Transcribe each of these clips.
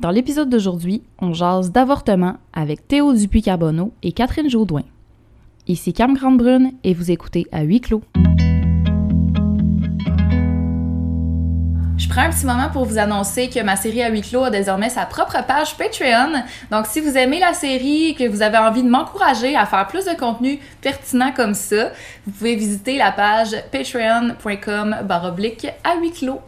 Dans l'épisode d'aujourd'hui, on jase d'avortement avec Théo Dupuis-Carbonneau et Catherine Jaudoin. Ici Cam Grande-Brune et vous écoutez à huis clos. Je prends un petit moment pour vous annoncer que ma série à huis clos a désormais sa propre page Patreon. Donc, si vous aimez la série et que vous avez envie de m'encourager à faire plus de contenu pertinent comme ça, vous pouvez visiter la page patreon.com baroblique à huis clos.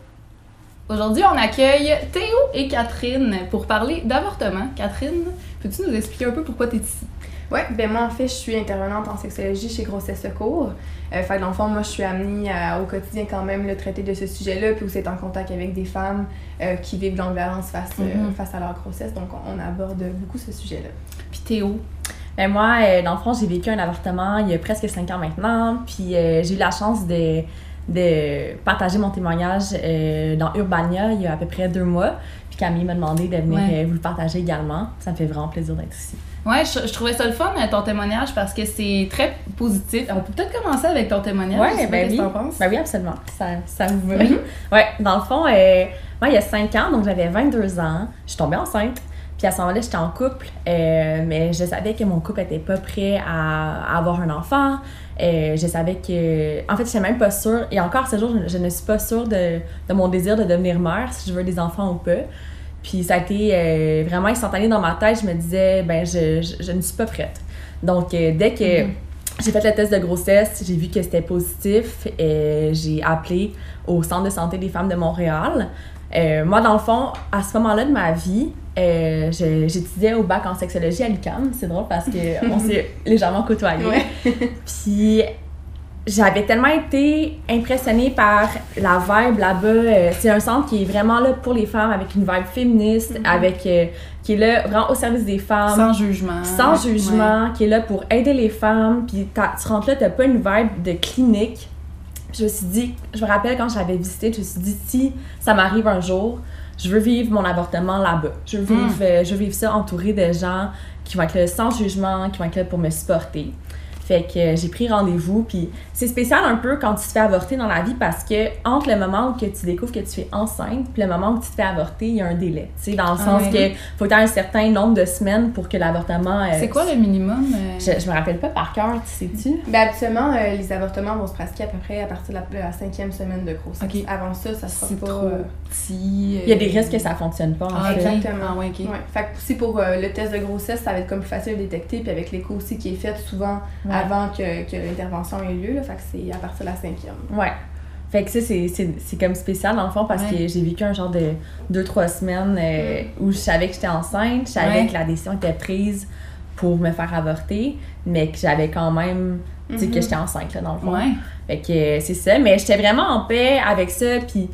Aujourd'hui, on accueille Théo et Catherine pour parler d'avortement. Catherine, peux-tu nous expliquer un peu pourquoi tu es ici? Oui, ben moi en fait, je suis intervenante en sexologie chez Grossesse Secours. Euh, fait dans le fond, moi je suis amenée à, au quotidien quand même le traiter de ce sujet-là, puis aussi être en contact avec des femmes euh, qui vivent de violence face, euh, Mhm. face à leur grossesse. Donc on, on aborde beaucoup ce sujet-là. Puis Théo, Ben moi, euh, dans le fond, j'ai vécu un avortement il y a presque cinq ans maintenant. Puis euh, j'ai eu la chance de, de partager mon témoignage euh, dans Urbania il y a à peu près deux mois. Puis Camille m'a demandé de venir Ouais. euh, vous le partager également. Ça me fait vraiment plaisir d'être ici. ouais, je, je trouvais ça le fun, ton témoignage, parce que c'est très positif. On peut peut-être commencer avec ton témoignage. Ouais, ben oui. Ben oui, absolument. Ça, ça vous va. Oui. Ouais, dans le fond, euh, moi, il y a 5 ans, donc j'avais 22 ans, je suis tombée enceinte. À ce moment-là, j'étais en couple, euh, mais je savais que mon couple était pas prêt à, avoir un enfant. Euh, je savais que. En fait, je même pas sûre, et encore ce jour, je, ne suis pas sûre de, mon désir de devenir mère, si je veux des enfants ou pas. Puis ça a été euh, vraiment instantané dans ma tête. Je me disais, ben, je, ne suis pas prête. Donc, euh, dès que. Mhm. J'ai fait le test de grossesse, j'ai vu que c'était positif et j'ai appelé au Centre de santé des femmes de Montréal. Euh, moi, dans le fond, à ce moment-là de ma vie, euh, j'étudiais au bac en sexologie à l'UQAM. C'est drôle parce qu'on s'est légèrement côtoyés. Ouais. Puis j'avais tellement été impressionnée par la vibe là-bas. Euh, c'est un centre qui est vraiment là pour les femmes, avec une vibe féministe, Mhm. avec euh, qui est là vraiment au service des femmes Sans jugement. sans jugement, qui est là pour aider les femmes. Puis tu rentres là, t'as pas une vibe de clinique. Puis je me suis dit, je me rappelle quand je l'avais visité, je me suis dit, si ça m'arrive un jour, je veux vivre mon avortement là-bas. Je veux vivre, euh, je veux vivre ça entouré de gens qui vont être là sans jugement, qui vont être là pour me supporter. Fait que euh, j'ai pris rendez-vous, puis c'est spécial un peu quand tu te fais avorter dans la vie parce que entre le moment où que tu découvres que tu es enceinte puis le moment où tu te fais avorter, il y a un délai. Tu sais, dans le Ah sens que faut que tu un certain nombre de semaines pour que l'avortement. euh, C'est quoi le minimum? euh? je, je me rappelle pas par cœur, tu sais-tu? Ben, habituellement, euh, les avortements vont se pratiquer à peu près à partir de la, de la cinquième semaine de grossesse. Avant ça, ça sera C'est pas. trop euh, petit. Il y a des risques que ça fonctionne pas, en Ah, fait. Exactement. Ah, ouais, ok. Ouais. Fait que aussi pour euh, le test de grossesse, ça va être comme plus facile à détecter, puis avec l'écho aussi qui est fait souvent Ouais. avant que, que l'intervention ait lieu. Là, fait que c'est à partir de la cinquième. Ouais. Fait que ça, c'est- comme spécial dans le fond parce Ouais. que j'ai vécu un genre de 2-3 semaines euh, où je savais que j'étais enceinte, je savais Ouais. que la décision était prise pour me faire avorter, mais que j'avais quand même, sais, que Mhm. j'étais enceinte, là, dans le fond. Ouais. Fait que euh, c'est ça, mais j'étais vraiment en paix avec ça, puis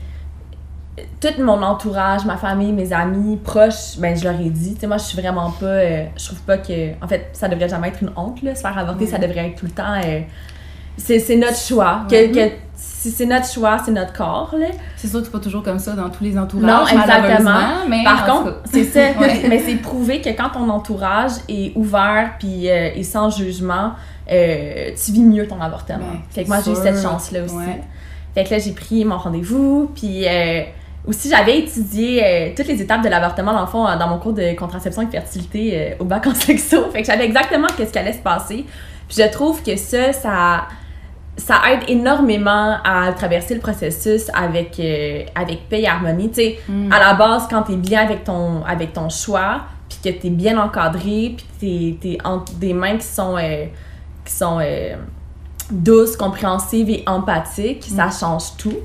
tout mon entourage, ma famille, mes amis, proches, ben je leur ai dit, tu sais, moi je suis vraiment pas, euh, je trouve pas que, en fait, ça devrait jamais être une honte, là, se faire avorter, ça devrait être tout le temps, euh, c'est notre choix, que, que si c'est notre choix, c'est notre corps, là. C'est sûr que c'est pas toujours comme ça dans tous les entourages. Non, exactement. Mais Par contre, c'est ça, Ouais. mais c'est prouvé que quand ton entourage est ouvert puis euh, et sans jugement, euh, tu vis mieux ton avortement. Ben, fait que moi, j'ai eu cette chance-là aussi. Ouais. Fait que là, j'ai pris mon rendez-vous, puis euh, aussi, j'avais étudié euh, toutes les étapes de l'avortement, dans le fond, dans mon cours de contraception et fertilité euh, au bac en sexo. Fait que j'avais exactement qu'est-ce qui allait se passer. Puis je trouve que ça, ça, ça aide énormément à traverser le processus avec, euh, avec paix et harmonie. Tu sais, Mm. à la base, quand t'es bien avec ton, avec ton choix, puis que t'es bien encadré, puis que t'es, t'es entre des mains qui sont, euh, qui sont douces, compréhensives et empathiques, ça change tout.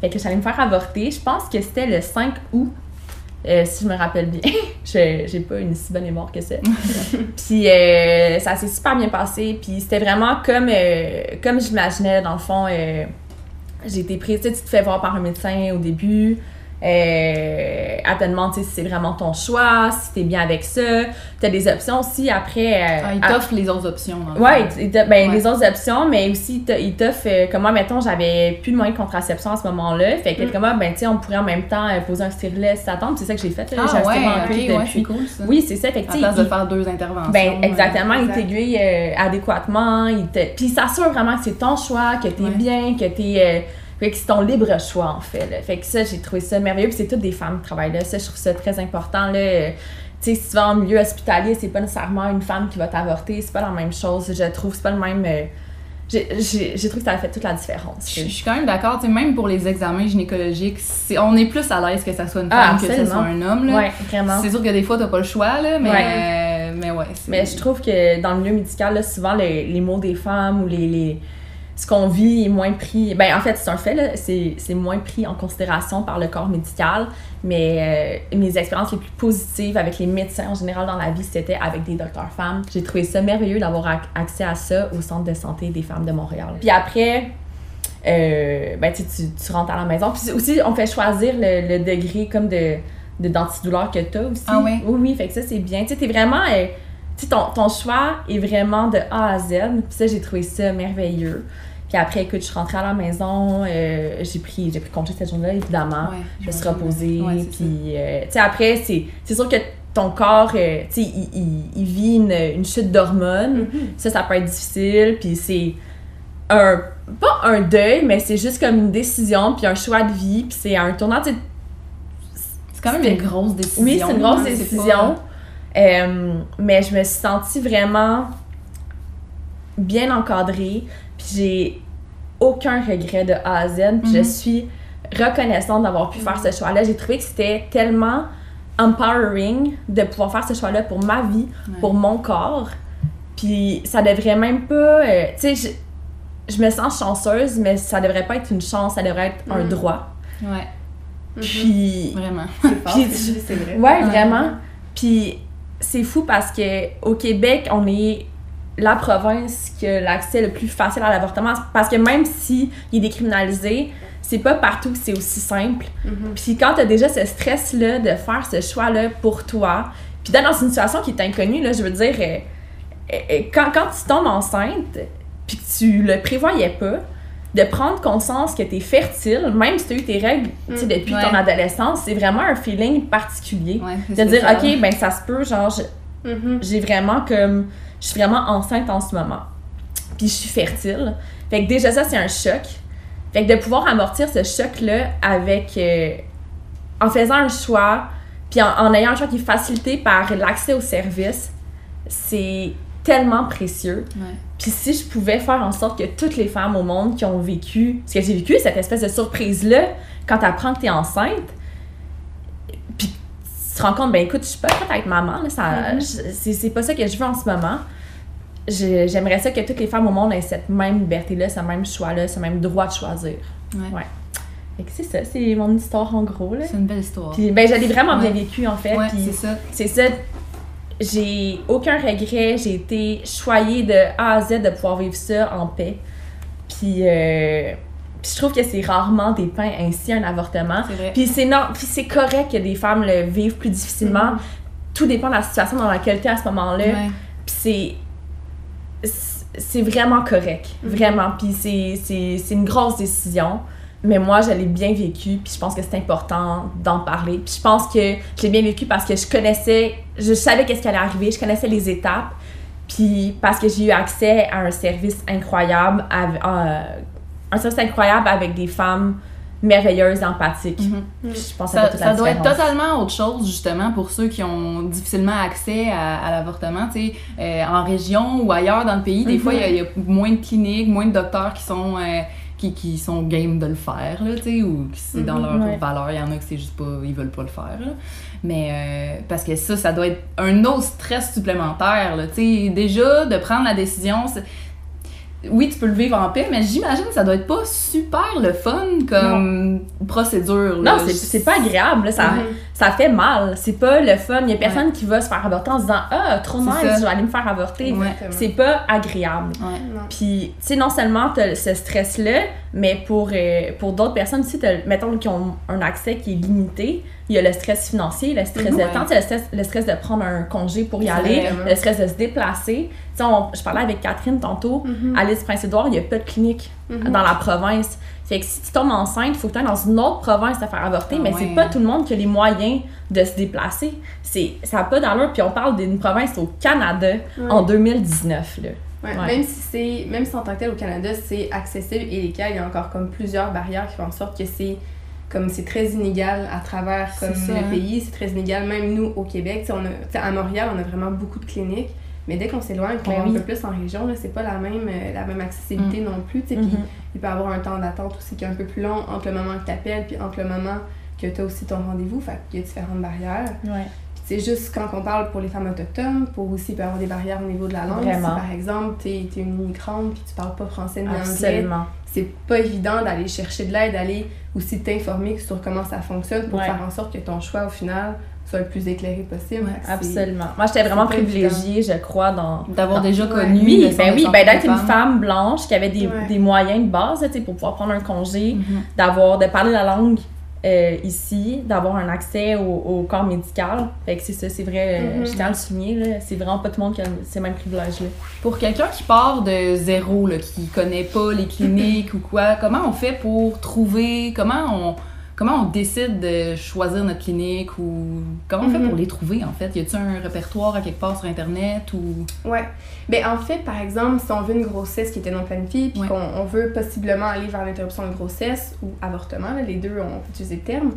Fait que j'allais me faire avorter. Je pense que c'était le 5 août, euh, si je me rappelle bien. J'ai pas une si bonne mémoire que ça. puis euh, ça s'est super bien passé. Puis c'était vraiment comme, euh, comme j'imaginais, dans le fond. j'ai été prise, tu te fais voir par un médecin au début. Euh, elle te demande si c'est vraiment ton choix, si t'es bien avec ça. T'as des options aussi après. euh, Ah, il à- t'offre les autres options. dans le Ouais, ben, Ouais. les autres options, mais aussi il t'a- il t'offre, euh, comme moi, mettons, j'avais plus de moyens de contraception à ce moment-là. Fait que, Mm. comme moi, ben, tu sais, on pourrait en même temps euh, poser un stérilet si ça tente. C'est ça que j'ai fait. là. j'ai Ah en ouais, ok, cuivre ouais, depuis. c'est cool ça. Oui, c'est ça. Fait que, sais, place de il- faire deux interventions. ben, exactement, il exact. t'aiguille euh, adéquatement. Il te... Puis il s'assure vraiment que c'est ton choix, que t'es bien, que t'es. Fait que c'est ton libre choix, en fait. Là. Fait que ça, j'ai trouvé ça merveilleux. Puis c'est toutes des femmes qui travaillent là. Ça, je trouve ça très important. Là. Tu sais, si tu vas en milieu hospitalier, c'est pas nécessairement une femme qui va t'avorter. C'est pas la même chose. Je trouve, c'est pas le même. euh, j'ai- trouvé que ça a fait toute la différence. Je je suis quand même d'accord, même pour les examens gynécologiques, on est plus à l'aise que ça soit une femme Ah, que ce soit un homme. Là. Ouais, vraiment. C'est sûr que des fois, t'as pas le choix, là, mais, Ouais. mais ouais. Mais je trouve que dans le milieu médical, là, souvent, les, les mots des femmes ou les, les- ce qu'on vit est moins pris. Ben, en fait, c'est un fait, c'est moins pris en considération par le corps médical. Mais euh, mes expériences les plus positives avec les médecins en général dans la vie, c'était avec des docteurs femmes. J'ai trouvé ça merveilleux d'avoir ac- accès à ça au Centre de santé des femmes de Montréal. Puis après, euh, ben, tu, tu, rentres à la maison. Puis aussi, on fait choisir le, le degré comme de de d'antidouleur que tu as aussi. Ah ouais? Oui, oui, fait que ça, c'est bien. Tu sais, t'es vraiment... euh, tu sais, ton, ton choix est vraiment de A à Z. Puis ça, j'ai trouvé ça merveilleux. Puis après, écoute, je suis rentrée à la maison, euh, j'ai pris, j'ai pris congé cette journée-là, évidemment. Ouais, je me suis reposée. Ouais, puis, euh, tu sais, après, c'est sûr que ton corps, euh, tu sais, il, il, il vit une, une chute d'hormones. Ça, ça peut être difficile. Puis c'est un, pas un deuil, mais c'est juste comme une décision, puis un choix de vie. Puis c'est un tournant, tu C'est quand même une grosse décision. oui, c'est une grosse hein, décision. Mais je me suis sentie vraiment bien encadrée. Puis j'ai aucun regret de A à Z. Puis je Mhm. suis reconnaissante d'avoir pu faire ce choix-là. J'ai trouvé que c'était tellement empowering de pouvoir faire ce choix-là pour ma vie, Ouais. pour mon corps. Puis ça devrait même pas. euh, tu sais, je, je me sens chanceuse, mais ça devrait pas être une chance, ça devrait être un Mhm. droit. Ouais, Puis. vraiment. Tu dis, c'est vrai. Ouais, Ouais. vraiment. Puis c'est fou parce que au Québec, on est la province qui a l'accès le plus facile à l'avortement. Parce que même si il est décriminalisé, c'est pas partout que c'est aussi simple. Mhm. Puis quand t'as déjà ce stress-là de faire ce choix-là pour toi, puis d'être dans une situation qui est inconnue, là, je veux dire, euh, euh, quand, quand tu tombes enceinte, puis que tu le prévoyais pas, de prendre conscience que t'es fertile, même si t'as eu tes règles tu Mm. depuis Ouais. ton adolescence, c'est vraiment un feeling particulier. Ouais, De dire. OK, ben ça se peut, genre, Mhm. j'ai vraiment comme. Je suis vraiment enceinte en ce moment. Puis je suis fertile. Fait que déjà, ça, c'est un choc. Fait que de pouvoir amortir ce choc-là avec. euh, en faisant un choix, puis en, en ayant un choix qui est facilité par l'accès aux services, c'est tellement précieux. Ouais. Puis si je pouvais faire en sorte que toutes les femmes au monde qui ont vécu ce que j'ai vécu, cette espèce de surprise-là, quand tu apprends que tu es enceinte, te rends compte, ben écoute, je suis pas prête à être maman, Mhm. je- c'est, c'est pas ça que je veux en ce moment. J'aimerais ça que toutes les femmes au monde aient cette même liberté-là, ce même choix-là, ce même droit de choisir. Ouais. Ouais. Fait que c'est ça, c'est mon histoire en gros. Là. C'est une belle histoire. Puis ben, vraiment bien Ouais. vécu en fait. ouais, c'est ça. c'est ça. J'ai aucun regret. J'ai été choyée de A à Z de pouvoir vivre ça en paix. Puis, euh, puis je trouve que c'est rarement dépeint ainsi un avortement. Puis c'est non, puis c'est correct que des femmes le vivent plus difficilement. Tout dépend de la situation dans laquelle tu es à ce moment-là. Ouais. Puis c'est c'est vraiment correct, Mhm. vraiment. Puis c'est- c'est c'est une grosse décision. Mais moi, je l'ai bien vécu, puis je pense que c'est important d'en parler. Puis je pense que je l'ai bien vécu parce que je connaissais, je savais qu'est-ce qui allait arriver, je connaissais les étapes. Puis parce que j'ai eu accès à un service incroyable, euh, un service incroyable avec des femmes merveilleuses, empathiques. Mhm. Puis je pense que ça, la ça doit être totalement autre chose, justement, pour ceux qui ont difficilement accès à, à l'avortement. Tu sais, euh, en région ou ailleurs dans le pays, des Mhm. fois, il y a- il y, a moins de cliniques, moins de docteurs qui sont, euh, qui, qui sont game de le faire, là, ou qui c'est dans Mhm, leur ouais. valeur. Il y en a que c'est juste pas, ils veulent pas le faire. là. Mais euh, parce que ça, ça doit être un autre stress supplémentaire. Là, déjà, de prendre la décision, c'est- oui, tu peux le vivre en paix, mais j'imagine que ça doit être pas super le fun comme procédure. là. Non, c'est- pas agréable, là, ça. Ça fait mal. C'est pas le fun. Il y a personne qui va se faire avorter en se disant Ah, trop nice, ça. je vais aller me faire avorter. Ouais. C'est pas agréable. Ouais. Non. Puis, tu sais, non seulement t'as ce stress-là, mais pour, euh, pour d'autres personnes aussi, mettons, qui ont un accès qui est limité, il y a le stress financier, le stress Mhm. de temps, le stress, le stress de prendre un congé pour y aller, le stress de se déplacer. Tu sais, on- je parlais avec Catherine tantôt, Mhm. à l'île du Prince-Édouard, il n'y a pas de clinique Mhm. dans la province. Fait que si tu tombes enceinte, il faut que tu ailles dans une autre province te faire avorter, Ah mais ouais. c'est pas tout le monde qui a les moyens de se déplacer. C'est, ça n'a pas d'allure. Puis on parle d'une province au Canada Ouais. en 2019. Là. Ouais. Même si c'est, même si en tant que tel au Canada c'est accessible et légal, il y a encore comme plusieurs barrières qui font en sorte que c'est comme c'est très inégal à travers comme ça, le hein. pays, c'est très inégal. Même nous au Québec, on a, à Montréal, on a vraiment beaucoup de cliniques, mais dès qu'on s'éloigne, qu'on Ben oui. un peu plus en région, c'est pas la même, euh, la même accessibilité non plus. Mhm. il peut y avoir un temps d'attente aussi qui est un peu plus long entre le moment que tu appelles puis entre le moment que tu as aussi ton rendez-vous. Fait qu'il y a différentes barrières. Ouais. C'est juste quand on parle pour les femmes autochtones, pour aussi il peut y avoir des barrières au niveau de la langue. Vraiment. Si par exemple, tu es, une immigrante puis tu parles pas français ni anglais, c'est pas évident d'aller chercher de l'aide, d'aller aussi t'informer sur comment ça fonctionne pour Ouais. faire en sorte que ton choix au final soit le plus éclairé possible. Ouais, Absolument. Moi, j'étais vraiment privilégiée, je crois, dans. D'avoir déjà Ouais. connu. Oui, le ben oui, ben d'être une femme blanche qui avait des, Ouais. des moyens de base, tu sais, pour pouvoir prendre un congé, Mhm. d'avoir, de parler la langue euh, ici, d'avoir un accès au, au corps médical. Fait que c'est ça, c'est vrai, euh, Mhm. je tiens à le souligner, là, c'est vraiment pas tout le monde qui a ces mêmes privilèges-là. Pour quelqu'un qui part de zéro, là, qui connaît pas les cliniques ou quoi, comment on fait pour trouver, comment on, comment on décide de choisir notre clinique ou comment on fait Mhm. pour les trouver en fait? Y a-t-il un répertoire à quelque part sur internet ou? Ouais. Ben, en fait, par exemple, si on veut une grossesse qui était non planifiée, puis Ouais. qu'on on veut possiblement aller vers l'interruption de grossesse ou avortement, là, les deux, on peut utiliser le terme,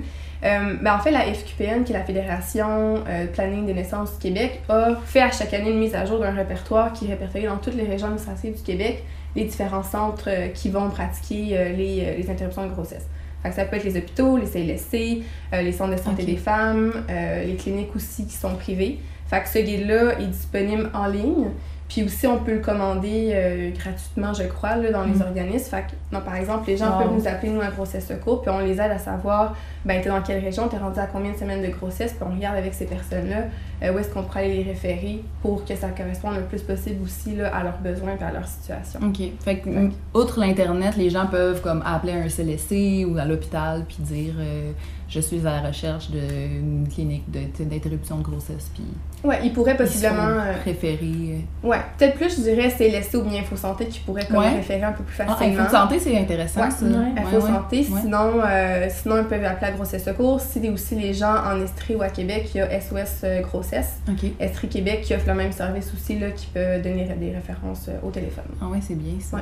euh, ben, en fait, la FQPN, qui est la Fédération euh, Planning des naissances du Québec, a fait à chaque année une mise à jour d'un répertoire qui répertorie dans toutes les régions administratives du Québec les différents centres euh, qui vont pratiquer euh, les, euh, les interruptions de grossesse. Fait que ça peut être les hôpitaux, les CLSC, euh, les centres de santé des femmes, euh, les cliniques aussi qui sont privées. Fait que ce guide-là est disponible en ligne. Puis aussi, on peut le commander euh, gratuitement, je crois, là, dans les Mm. organismes. Fait que, non, par exemple, les gens Wow. peuvent nous appeler, nous, à Grossesse Secours, puis on les aide à savoir, ben, t'es dans quelle région, t'es rendu à combien de semaines de grossesse, puis on regarde avec ces personnes-là euh, où est-ce qu'on pourrait aller les référer pour que ça corresponde le plus possible aussi là, à leurs besoins et à leur situation. OK. Fait que, outre l'Internet, les gens peuvent comme appeler un CLSC ou à l'hôpital puis dire euh, je suis à la recherche d'une clinique de- d'interruption de grossesse puis Ouais, ils pourraient ils possiblement. font euh, référer. ouais, peut-être plus, je dirais, c'est laissé ou bien Info Santé qui pourrait comme Ouais. référer un peu plus Ah, facilement. Info de santé, c'est intéressant Ouais. ça. Ouais. Info Ouais, ouais. Santé. Ouais. Sinon, euh, sinon, ils peuvent appeler à Grossesse Secours. Si aussi les gens en Estrie ou à Québec, il y a SOS euh, Grossesse. OK. Estrie Québec qui offre le même service aussi, là, qui peut donner des références euh, au téléphone. Ah ouais, c'est bien ça.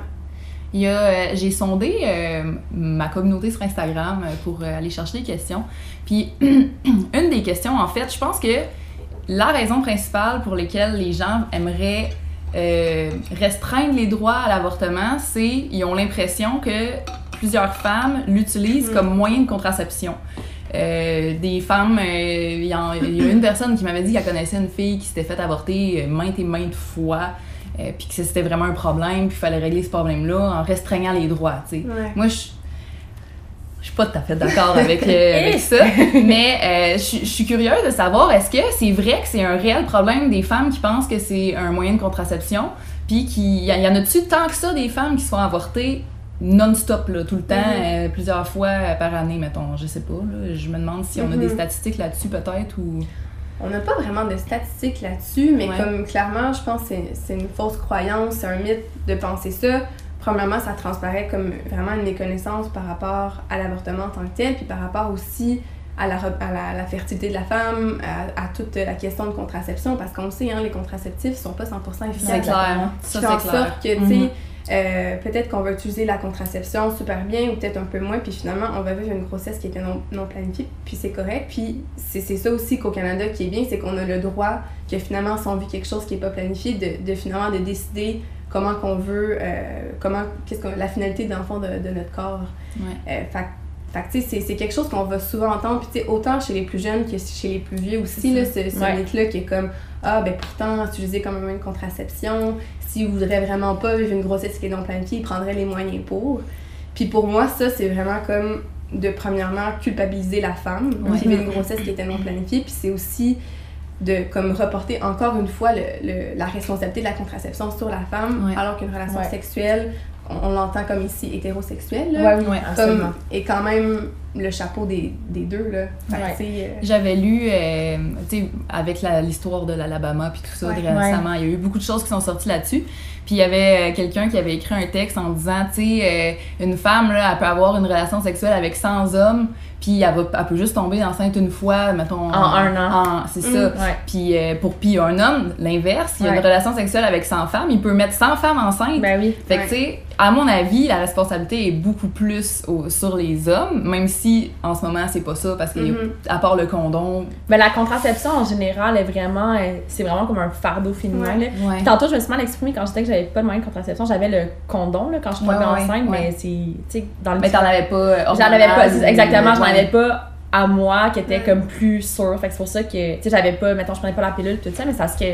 Il y a, euh, j'ai sondé euh, ma communauté sur Instagram euh, pour euh, aller chercher des questions. Puis une des questions, en fait, je pense que la raison principale pour laquelle les gens aimeraient euh, restreindre les droits à l'avortement, c'est ils ont l'impression que plusieurs femmes l'utilisent Mm. comme moyen de contraception. Euh, des femmes, euh, il y, y a une personne qui m'avait dit qu'elle connaissait une fille qui s'était fait avorter maintes et maintes fois, euh, puis que c'était vraiment un problème, puis il fallait régler ce problème-là en restreignant les droits. Ouais. Moi, je je suis pas tout à fait d'accord avec, euh, avec ça, mais euh, je suis curieuse de savoir, est-ce que c'est vrai que c'est un réel problème des femmes qui pensent que c'est un moyen de contraception, puis qu'il y, en a-tu tant que ça des femmes qui se font avorter non-stop, tout le temps, Mhm. euh, plusieurs fois par année, mettons, je sais pas, là, je me demande si on a Mhm. des statistiques là-dessus peut-être, ou... On n'a pas vraiment de statistiques là-dessus, mais Ouais. comme clairement, je pense que c'est- une fausse croyance, c'est un mythe de penser ça. Premièrement, ça transparaît comme vraiment une méconnaissance par rapport à l'avortement en tant que tel, puis par rapport aussi à la, à la, la fertilité de la femme, à, à toute la question de contraception, parce qu'on sait, hein, les contraceptifs sont pas 100% efficaces. C'est clair, ça c'est clair. sorte que, tu sais, euh, peut-être qu'on va utiliser la contraception super bien ou peut-être un peu moins, puis finalement, on va vivre une grossesse qui était non, non planifiée, puis c'est correct. Puis c'est c'est ça aussi qu'au Canada qui est bien, c'est qu'on a le droit que finalement, si on vit quelque chose qui n'est pas planifié, de, de finalement de décider comment qu'on veut, euh, comment, qu'est-ce que la finalité dans le fond de, de notre corps. Ouais. Euh, fait, fait que, tu sais, c'est- c'est quelque chose qu'on va souvent entendre, puis tu sais, autant chez les plus jeunes que chez les plus vieux aussi, là, ce, ce Ouais. mythe-là qui est comme Ah, ben pourtant, utiliser comme un moyen de contraception, s'ils voudraient vraiment pas vivre une grossesse qui est non planifiée, ils prendraient les moyens pour. Puis pour moi, ça, c'est vraiment comme de, premièrement, culpabiliser la femme Ouais. qui vit une grossesse qui était non planifiée, puis c'est aussi de comme reporter encore une fois le, le- la responsabilité de la contraception sur la femme, Ouais. alors qu'une relation Ouais. sexuelle, on, on l'entend comme ici hétérosexuelle, là, Ouais, comme, est quand même le chapeau des, des deux, là. Ouais. euh, J'avais lu, euh, tu sais, avec la- l'histoire de l'Alabama puis tout ça Ouais. récemment, il y a eu beaucoup de choses qui sont sorties là-dessus. Puis il y avait euh, quelqu'un qui avait écrit un texte en disant, tu sais, euh, une femme, là, elle peut avoir une relation sexuelle avec 100 hommes, puis elle, va, elle peut juste tomber enceinte une fois, mettons. En un an. C'est Mm. ça. Ouais. Puis euh, pour puis un homme, l'inverse, il a une relation sexuelle avec 100 femmes, il peut mettre 100 femmes enceintes. Ben oui. Fait que, Ouais. tu sais, à mon avis, la responsabilité est beaucoup plus au- sur les hommes, même si en ce moment, c'est pas ça, parce qu'à Mhm. part le condom. Ben, la contraception en général est vraiment. euh, C'est vraiment comme un fardeau féminin. Ouais. là. Ouais. Puis Tantôt, je me suis mal exprimée quand je disais que j'avais pas de moyen de contraception. J'avais le condom là, quand je tombais Ouais, ouais, enceinte, ouais. mais c'est. Tu sais, dans le. Mais t'en avais pas. euh, J'en avais pas, exactement, j'en avais pas à moi qui était Ouais. comme plus sûre. Fait que c'est pour ça que, tu sais, j'avais pas, mettons, je prenais pas la pilule, tout ça, mais c'est parce que,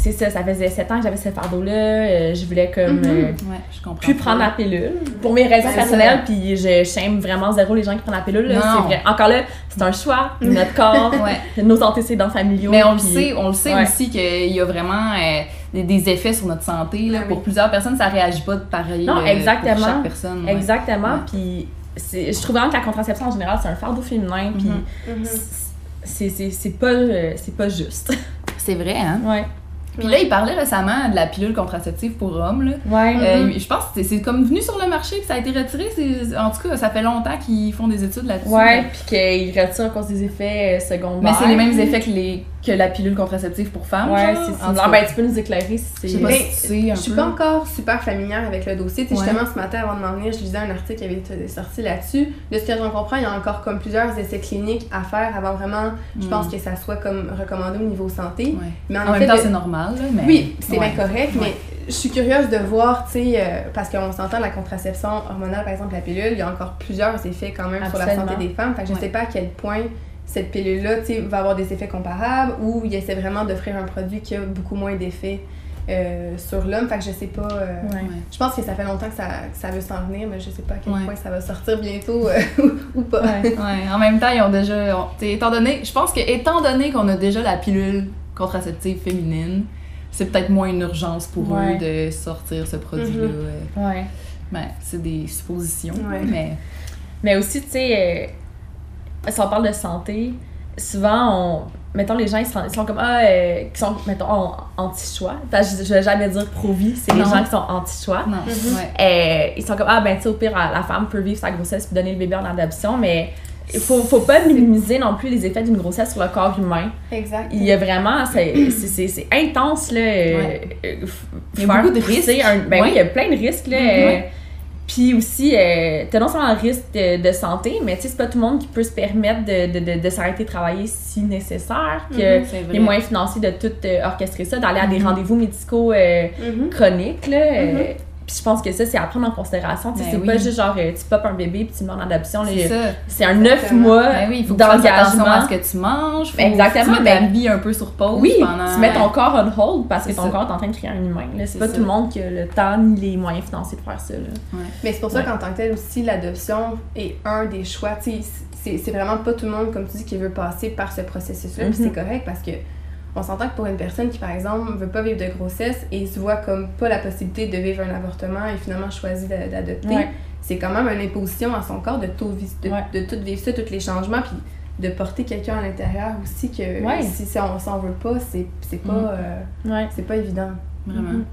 c'est ça, ça faisait 7 ans que j'avais ce fardeau-là, euh, je voulais comme Mhm. euh, Ouais, je comprends. plus prendre la pilule pour mes raisons personnelles, puis je shame vraiment zéro les gens qui prennent la pilule. C'est vrai. Encore là, c'est un choix de notre corps, Ouais. nos antécédents familiaux. Mais on le puis- sait, on le sait Ouais. aussi qu'il y a vraiment euh, des, des effets sur notre santé. Là. Ah oui. Pour plusieurs personnes, ça réagit pas de pareil Non, exactement. pour chaque personne. ouais. Exactement, puis je trouve vraiment que la contraception en général, c'est un fardeau féminin, puis Mhm. mhm. c'est- pas, pas juste. C'est vrai, hein? Ouais. Puis là, il parlait récemment de la pilule contraceptive pour hommes. Là. Ouais. Euh, Mhm. je pense que c'est- comme venu sur le marché, puis ça a été retiré. c'est- En tout cas, ça fait longtemps qu'ils font des études là-dessus. Ouais, puis qu'ils retirent à cause des effets euh, secondaires. Mais c'est les mêmes effets que, les, que la pilule contraceptive pour femmes. Ouais, c'est cas, Ben, tu peux nous éclairer si je sais c'est. si tu sais un Je suis peu. pas encore super familière avec le dossier. Ouais. Justement, ce matin, avant de m'en venir, je lisais un article qui avait été sorti là-dessus. De ce que j'en comprends, il y a encore comme plusieurs essais cliniques à faire avant vraiment, je Mm. pense que ça soit comme recommandé au niveau santé. Ouais. Mais en, même temps, de- c'est normal. Là, mais... Oui, c'est Ouais. bien correct, Ouais. mais je suis curieuse de voir, tu sais, euh, parce qu'on s'entend la contraception hormonale, par exemple la pilule, il y a encore plusieurs effets quand même sur la santé des femmes. Fait que je Ouais. sais pas à quel point cette pilule-là, tu sais, va avoir des effets comparables ou il essaie vraiment d'offrir un produit qui a beaucoup moins d'effets euh, sur l'homme. Fait que je sais pas. euh, Ouais. Je pense que ça fait longtemps que ça, que ça veut s'en venir, mais je sais pas à quel Ouais. point ça va sortir bientôt euh, ou pas. Ouais. Ouais, en même temps, ils ont déjà. on- étant donné, je pense que étant donné qu'on a déjà la pilule contraceptive féminine, c'est peut-être moins une urgence pour Ouais. eux de sortir ce produit-là. Ouais. Ben, c'est des suppositions, Ouais. mais. Mais aussi, tu sais, euh, si on parle de santé, souvent, on, mettons, les gens, ils sont, ils sont comme, ah, euh, qui sont, mettons, anti-choix. Je, je vais jamais dire pro-vie, c'est les gens qui sont anti-choix. Non, Mhm. ouais. Euh, ils sont comme, ah, ben, tu sais, au pire, la femme peut vivre sa grossesse puis donner le bébé en adoption, mais il faut, faut pas minimiser non plus les effets d'une grossesse sur le corps humain. Exact. Il y a vraiment, c'est c'est- c'est- c'est intense, là. euh, euh, Il y a beaucoup de risques. un- ben Ouais. oui, il y a plein de risques, là. Mhm. euh, Puis aussi, euh, t'as non seulement un risque de, de santé, mais tu sais, c'est pas tout le monde qui peut se permettre de, de, de, de s'arrêter de travailler si nécessaire, que C'est vrai. les moyens financiers de tout euh, orchestrer ça, d'aller à des Mhm. rendez-vous médicaux euh, Mhm. chroniques, là. Puis je pense que ça, c'est à prendre en considération. Tu sais, Ben c'est oui. pas juste genre, euh, tu popes un bébé puis tu mets en adoption. là. C'est ça. C'est un neuf mois Ben oui, il faut que tu fasses attention d'engagement. à ce que tu manges. Faut Exactement, tu ben- vie un peu sur pause Oui, pendant. tu mets ton corps on hold parce que ton ça. corps est en train de créer un humain. là. C'est pas ça. tout le monde qui a le temps ni les moyens financiers de faire ça. Là. Mais c'est pour ça Ouais. qu'en tant que tel aussi, l'adoption est un des choix. Tu sais, c'est c'est vraiment pas tout le monde, comme tu dis, qui veut passer par ce processus-là. Puis Mhm. c'est correct parce que on s'entend que pour une personne qui, par exemple, veut pas vivre de grossesse et se voit comme pas la possibilité de vivre un avortement et finalement choisit d'a- d'adopter, Ouais. c'est quand même une imposition à son corps de tout, vi- de, Ouais. de tout vivre ça, tous les changements, puis de porter quelqu'un à l'intérieur aussi que Ouais. si, si on s'en veut pas, c'est c'est pas, Mhm. euh, Ouais. c'est pas évident. Vraiment. Mhm.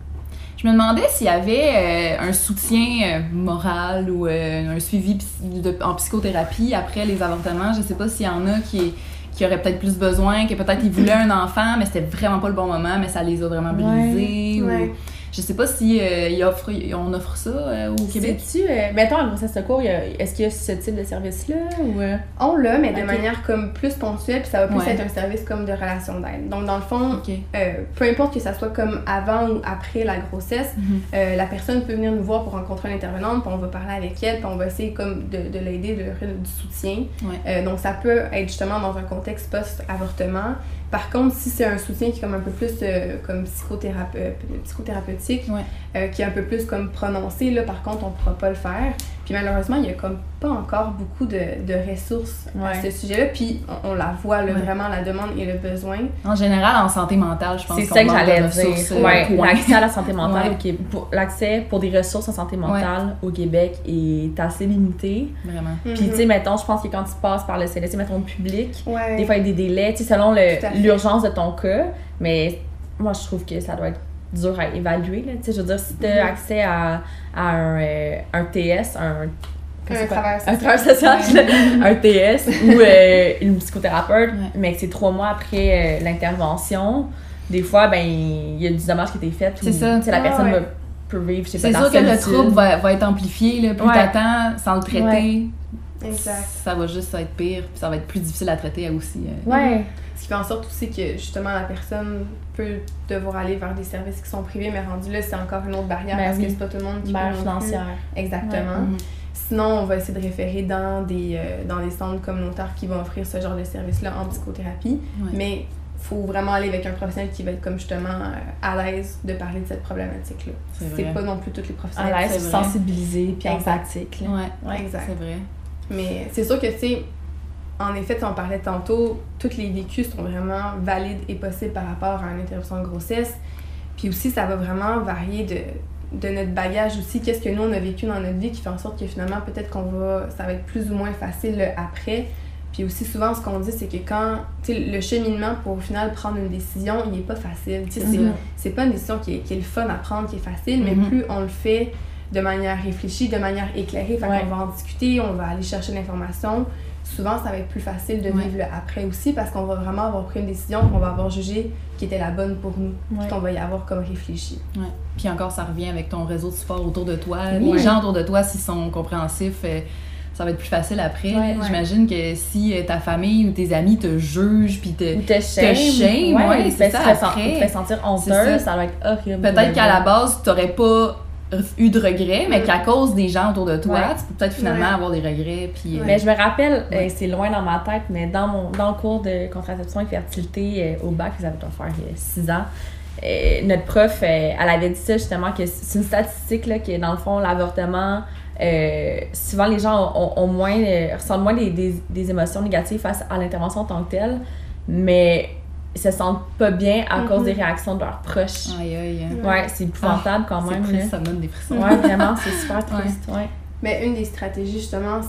Je me demandais s'il y avait euh, un soutien euh, moral ou euh, un suivi psy- de- en psychothérapie après les avortements. Je sais pas s'il y en a qui, qui auraient peut-être plus besoin, que peut-être ils voulaient un enfant, mais c'était vraiment pas le bon moment, mais ça les a vraiment brisés. ou- Ouais. Je sais pas si euh, ils offrent, on offre ça euh, au Québec. Euh, mettons, en grossesse secours, est-ce qu'il y a ce type de service-là ou. euh? On l'a, mais de manière comme plus ponctuelle, puis ça va plus Ouais. être un service comme de relation d'aide. Donc, dans le fond, euh, peu importe que ça soit comme avant ou après la grossesse, Mhm. euh, la personne peut venir nous voir pour rencontrer une intervenante, puis on va parler avec elle, puis on va essayer comme de, de l'aider, de lui offrir du soutien. Ouais. Euh, donc, ça peut être justement dans un contexte post-avortement. Par contre, si c'est un soutien qui est comme un peu plus euh, comme psychothérapeu- psychothérapeutique, Ouais. euh, qui est un peu plus comme prononcé, là, par contre, on ne pourra pas le faire. Puis malheureusement, il y a comme pas encore beaucoup de, de ressources à ce sujet-là. Puis on, on la voit, là, Ouais. vraiment, la demande et le besoin. En général, en santé mentale, je pense C'est qu'on ça que manque de j'allais ressources, dire. euh, Ouais, l'accès à la santé mentale l'accès pour des ressources en santé mentale au Québec est assez limité. Vraiment. Puis, tu sais, mettons, je pense que quand tu passes par le CLSC, mettons, public, ouais. des fois, il y a des délais, tu sais, selon le- l'urgence de ton cas. Mais moi, je trouve que ça doit être dur à évaluer, là. Je veux dire, si tu as Mhm. accès à, à un, euh, un TS, un... Un travailleur Un social. travailleur social, un TS ou euh, une psychothérapeute, Ouais. mais que c'est trois mois après euh, l'intervention, des fois, ben, il y a du dommage qui a été fait. C'est ça. la Ah, personne ouais. va- peut vivre, je sais pas, C'est sûr que le trouble va, va être amplifié. Là. Plus Ouais. t'attends sans le traiter. Exact. ça va juste être pire. Puis ça va être plus difficile à traiter aussi. euh. Ouais. Ce qui fait en sorte aussi que justement la personne peut devoir aller vers des services qui sont privés, mais rendu là, c'est encore une autre barrière Ben parce oui. que c'est pas tout le monde qui Barrière peut plus. financière. Exactement. Sinon, on va essayer de référer dans des, euh, dans des centres communautaires qui vont offrir ce genre de service-là en psychothérapie. Ouais. Mais faut vraiment aller avec un professionnel qui va être comme justement euh, à l'aise de parler de cette problématique-là. C'est pas non plus tous les À professionnels. l'aise, c'est vrai. sensibilisé, puis là. Ouais, Ouais. Exact. c'est vrai. Mais c'est sûr que, tu sais, en effet, on parlait tantôt, tous les vécus sont vraiment valides et possibles par rapport à une interruption de grossesse. Puis aussi, ça va vraiment varier de, de notre bagage aussi. Qu'est-ce que nous, on a vécu dans notre vie qui fait en sorte que finalement, peut-être qu'on va, ça va être plus ou moins facile euh, après. Puis aussi, souvent, ce qu'on dit, c'est que quand, tu sais, le cheminement pour au final prendre une décision, il est pas facile. Tu sais, c'est- Mhm. c'est pas une décision qui est, qui est le fun à prendre, qui est facile, mais Mhm. plus on le fait de manière réfléchie, de manière éclairée, fait Ouais. qu'on va en discuter, on va aller chercher l'information. Souvent, ça va être plus facile de Ouais. vivre le après aussi parce qu'on va vraiment avoir pris une décision qu'on va avoir jugée qui était la bonne pour nous, Ouais. puis qu'on va y avoir comme réfléchi. Ouais. Puis encore, ça revient avec ton réseau de support autour de toi. Oui. Les gens autour de toi, s'ils sont compréhensifs, euh, ça va être plus facile après. Ouais, ouais. J'imagine que si euh, ta famille ou tes amis te jugent, puis te... Ou te shame. ouais, ou c'est ça, sen- après. te fait sentir C'est honteuse, ça. ça. va être horrible. Peut-être qu'à la base base, t'aurais pas eu de regrets, mais Mm. qu'à cause des gens autour de toi, Ouais. tu peux peut-être finalement Ouais. avoir des regrets. Puis, euh, Mais je me rappelle, euh, c'est loin dans ma tête, mais dans, mon, dans le cours de contraception et fertilité euh, au bac, ça va faire euh, six ans, euh, notre prof, euh, elle avait dit ça justement, que c'est une statistique là, que dans le fond, l'avortement, euh, souvent les gens ont, ont- moins, euh, ressentent moins des, des, des émotions négatives face à l'intervention en tant que telle, mais se sentent pas bien à cause des réactions de leurs proches. aïe, aïe. Ouais. Ouais, c'est épouvantable quand C'est même. triste, là. ça donne des frissons. Ouais, vraiment, c'est super triste. Ouais. Mais une des stratégies, justement,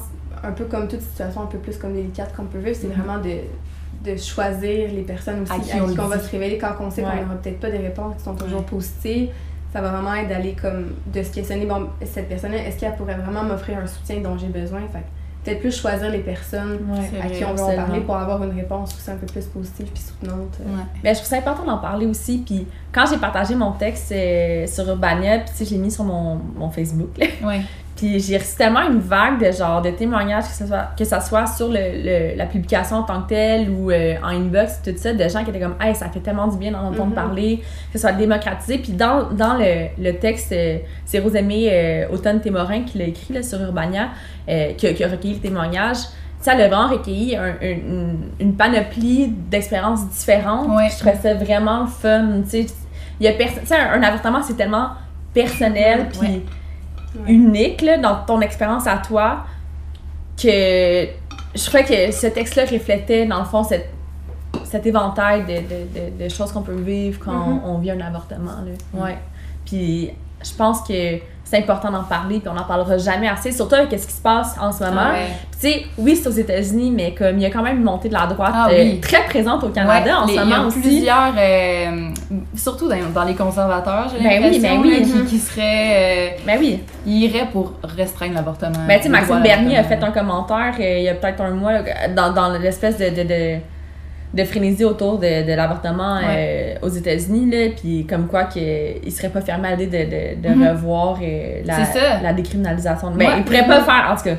un peu comme toute situation un peu plus comme délicate qu'on peut vivre, c'est Mhm. vraiment de, de choisir les personnes aussi À à qui on va se révéler quand on sait Ouais. qu'on n'aura peut-être pas des réponses qui sont toujours Ouais. positives. Ça va vraiment être d'aller comme de se questionner, bon, cette personne-là, est-ce qu'elle pourrait vraiment m'offrir un soutien dont j'ai besoin? Fait peut-être plus choisir les personnes Ouais. À qui on absolument. parler pour avoir une réponse aussi un peu plus positive puis soutenante. Ouais. Ben, je trouve ça important d'en parler aussi. Puis quand j'ai partagé mon texte euh, sur Urbania, puis tu sais, je l'ai mis sur mon, mon Facebook. là. Ouais. Puis j'ai reçu tellement une vague de genre de témoignages, que ce soit, que ça soit sur le, le- la publication en tant que telle ou euh, en inbox, tout ça, de gens qui étaient comme Hey, ça fait tellement du bien d'en entendre Mhm. parler, que ça soit démocratisé. Puis dans, dans le, le texte, euh, c'est Rosemée euh, Automne Témorin qui l'a écrit là, sur Urbania, euh, qui, a, qui a recueilli le témoignage. Ça a vraiment recueilli un- un- une, une panoplie d'expériences différentes. Ouais. Je trouvais ça vraiment fun. Tu sais, tu un, un avortement, c'est tellement personnel, puis Ouais. Ouais. unique là, dans ton expérience à toi que je crois que ce texte-là reflétait dans le fond cette, cet éventail de, de, de, de choses qu'on peut vivre quand Mhm. on vit un avortement. Là. Ouais. Puis je pense que c'est important d'en parler, puis on n'en parlera jamais assez, surtout avec ce qui se passe en ce moment. Ouais. Puis Tu sais, oui, c'est aux États-Unis, mais comme il y a quand même une montée de la droite Ah euh, oui. très présente au Canada Ouais, en les- ce il y a moment aussi. plusieurs, euh, surtout dans, dans les conservateurs, j'ai Ben oui, l'impression, ben oui. qui, qui seraient, euh, Ben oui. ils iraient pour restreindre l'avortement. Ben, tu sais, Maxime Bernier a fait un commentaire il y a peut-être un mois dans, dans l'espèce de, de, de, de frénésie autour de, de l'avortement euh, aux États-Unis, là, puis comme quoi qu'il il serait pas fermé à l'idée de, de, de Mhm. revoir euh, la, la décriminalisation. Ben, Ouais. il pourrait pas faire, en tout cas.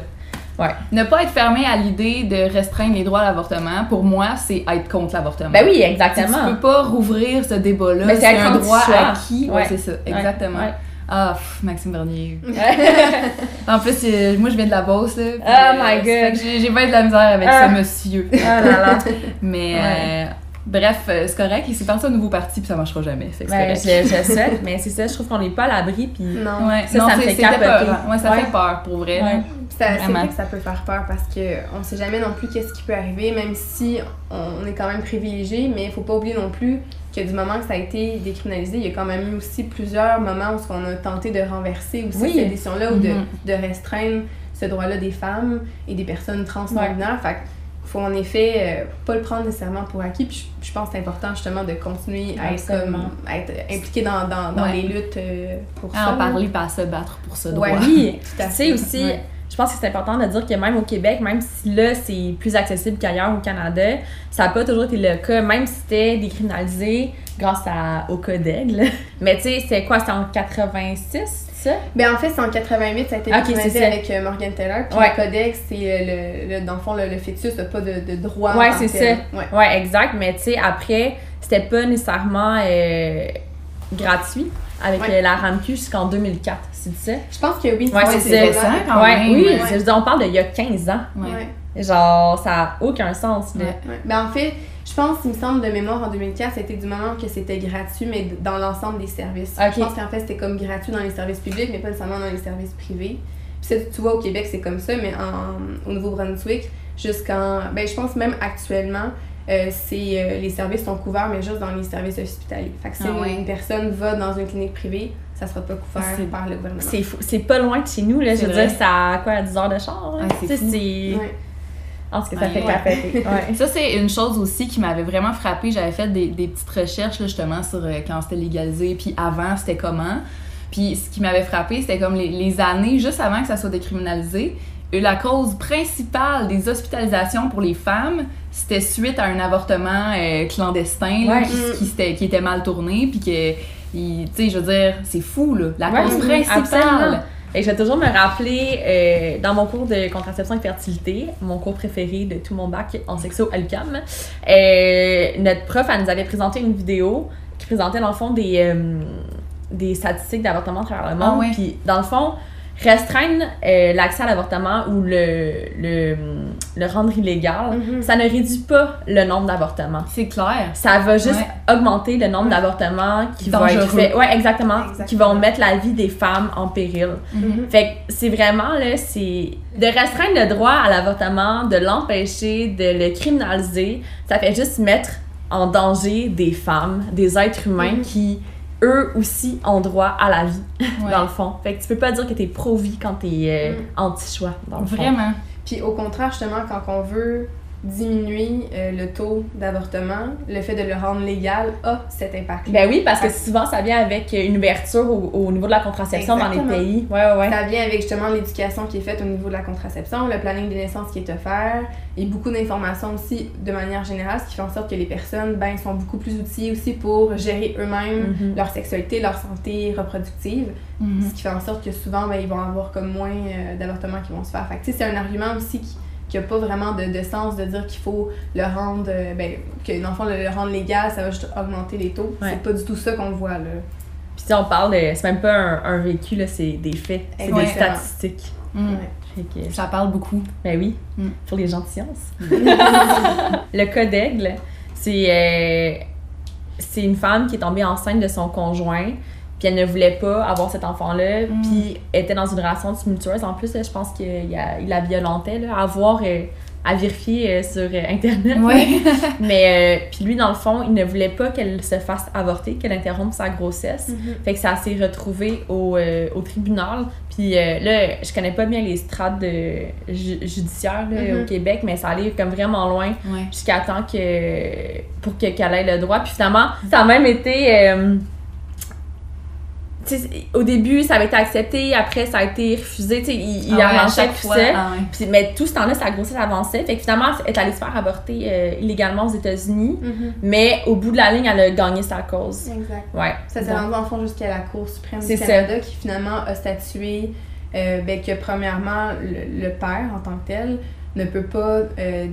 Ne pas être fermé à l'idée de restreindre les droits à l'avortement, pour moi, c'est être contre l'avortement. Ben oui, exactement. Tu peux pas rouvrir ce débat-là. Mais c'est un droit acquis. Ouais, Ouais. c'est ça, exactement. Ouais. Ah, pff, Maxime Bernier. en plus, euh, moi, je viens de la Beauce, là. puis, Oh my euh, fait God. J'ai pas eu de la misère avec Ah. ce monsieur. Ah là là. Mais Ouais. euh, Bref, c'est correct. Il s'est parti un nouveau parti, puis ça marchera jamais. Fait que c'est Ben, correct. je, je sais, mais c'est ça, je trouve qu'on n'est pas à l'abri, puis Non. Ouais, Ça, non, ça me fait capoter. peur. Ouais, ça Ouais. fait peur, pour vrai. Ouais. C'est vrai que ça peut faire peur parce que on sait jamais non plus qu'est-ce qui peut arriver, même si on est quand même privilégié, mais il faut pas oublier non plus que du moment que ça a été décriminalisé, il y a quand même eu aussi plusieurs moments où on a tenté de renverser aussi Oui. cette décision-là ou de, Mhm. de restreindre ce droit-là des femmes et des personnes trans non-binaires. Fait qu'il faut en effet euh, pas le prendre nécessairement pour acquis. Puis je, pense que c'est important justement de continuer à être, Absolument. comme, à être impliqué dans, dans, dans Ouais. les luttes euh, pour À ça. en parler, pas à se battre pour ce droit. Ouais. Oui, Tout à tu fait. sais aussi, Ouais. Je pense que c'est important de dire que même au Québec, même si là c'est plus accessible qu'ailleurs au Canada, ça n'a pas toujours été le cas, même si c'était décriminalisé grâce à, au Codègle. Mais tu sais, c'est quoi, c'était en 86, c'est ça? Ben en fait, c'est en 88, ça a été décriminalisé avec euh, Morgan Taylor. Puis Ouais. le codex, c'est euh, le, le- dans le fond, le, le fœtus n'a pas de, de droit. Ouais, c'est ça. Ouais. Ouais, exact, mais tu sais, après, c'était pas nécessairement euh, gratuit avec Ouais. la RAMQ jusqu'en 2004, c'est ça? Je pense que oui. Ouais, c'est ça. récent quand Ouais, même. oui, Ouais. c'est- je veux dire, on parle d'il y a 15 ans. Ouais. Ouais. Genre, ça a aucun sens. Ouais. Ouais. Ben en fait, je pense, il me semble de mémoire en 2004, c'était du moment que c'était gratuit, mais dans l'ensemble des services. Ok. Je pense qu'en fait, c'était comme gratuit dans les services publics, mais pas nécessairement dans les services privés. Puis ça, tu vois, au Québec, c'est comme ça, mais en, au Nouveau-Brunswick, jusqu'en. Ben, je pense même actuellement, euh, c'est, euh, les services sont couverts, mais juste dans les services hospitaliers. Fait que si Ah une, ouais. une personne va dans une clinique privée, ça sera pas couvert C'est- par le gouvernement. C'est pas loin de chez nous, là. Je veux vrai. dire, ça a quoi, 10 heures de char? là? Ah, c'est. En cas, ça Ouais. fait capoter. Ouais. Ça, c'est une chose aussi qui m'avait vraiment frappée. J'avais fait des, des petites recherches, là, justement, sur euh, quand c'était légalisé, puis avant, c'était comment. Puis ce qui m'avait frappé, c'était comme les, les années juste avant que ça soit décriminalisé. La cause principale des hospitalisations pour les femmes, c'était suite à un avortement euh, clandestin là, Ouais. qui, qui, s'était- qui était mal tourné, puis que, tu sais, je veux dire, c'est fou, là. La Ouais, cause oui, principale. absolument. Et je vais toujours me rappeler, euh, dans mon cours de contraception et fertilité, mon cours préféré de tout mon bac en sexo à l'UQAM, euh, notre prof, elle nous avait présenté une vidéo qui présentait, dans le fond, des, des statistiques d'avortement à travers le monde. Ah ouais. Puis, dans le fond, restreindre euh, l'accès à l'avortement ou le, le, le rendre illégal, Mhm. ça ne réduit pas le nombre d'avortements. C'est clair. Ça va juste Ouais. augmenter le nombre d'avortements qui vont être faits. Ouais, exactement, Exactement. Qui vont mettre la vie des femmes en péril. Mhm. Fait que c'est vraiment, là, c'est de restreindre le droit à l'avortement, de l'empêcher, de le criminaliser, ça fait juste mettre en danger des femmes, des êtres humains Mhm. qui, eux aussi, ont droit à la vie, Ouais. dans le fond. Fait que tu peux pas dire que t'es pro-vie quand t'es euh, Mhm. anti-choix, dans le fond. Vraiment. Puis au contraire, justement, quand on veut diminuer euh, le taux d'avortement, le fait de le rendre légal a cet impact. Ben oui, parce que souvent, ça vient avec une ouverture au, au niveau de la contraception dans les pays. Ouais, ouais, ouais. Ça vient avec justement l'éducation qui est faite au niveau de la contraception, le planning des naissances qui est offert et beaucoup d'informations aussi de manière générale, ce qui fait en sorte que les personnes ben, sont beaucoup plus outillées aussi pour gérer eux-mêmes Mhm. leur sexualité, leur santé reproductive, Mhm. ce qui fait en sorte que souvent ben, ils vont avoir comme moins euh, d'avortements qui vont se faire. Fait c'est un argument aussi qui qui n'a pas vraiment de, de sens de dire qu'il faut le rendre, euh, ben, que dans le fond, le, le rendre légal, ça va juste augmenter les taux. Ouais. C'est pas du tout ça qu'on voit, là. Puis tu sais, on parle de. C'est même pas un, un vécu, là, c'est des faits. C'est des statistiques. Fait que, Ça parle beaucoup. ben oui, Mm. pour les gens de science. le cas d'aigle, c'est. euh, c'est une femme qui est tombée enceinte de son conjoint, puis elle ne voulait pas avoir cet enfant-là, Mm. puis était dans une relation tumultueuse. En plus, je pense qu'il la violentait, là, à voir, euh, à vérifier euh, sur euh, Internet. Ouais. Mais, euh, puis lui, dans le fond, il ne voulait pas qu'elle se fasse avorter, qu'elle interrompe sa grossesse. Fait que ça s'est retrouvé au, euh, au tribunal. Puis euh, là, je connais pas bien les strates ju- judiciaires là, Mhm. au Québec, mais ça allait comme vraiment loin Ouais. jusqu'à temps que pour que qu'elle ait le droit. Puis finalement, ça a même été. Au début, ça avait été accepté, après, ça a été refusé. Il, il Ah chaque tout ça. Ah ouais. Mais tout ce temps-là, sa grossesse avançait. Fait que finalement, elle est allée se faire avorter euh, illégalement aux États-Unis. Mhm. Mais au bout de la ligne, elle a gagné sa cause. Exact. Ouais. Ça s'est rendu en fond jusqu'à la Cour suprême du Canada qui finalement a statué euh, ben, que premièrement, le, le père en tant que tel ne peut pas euh,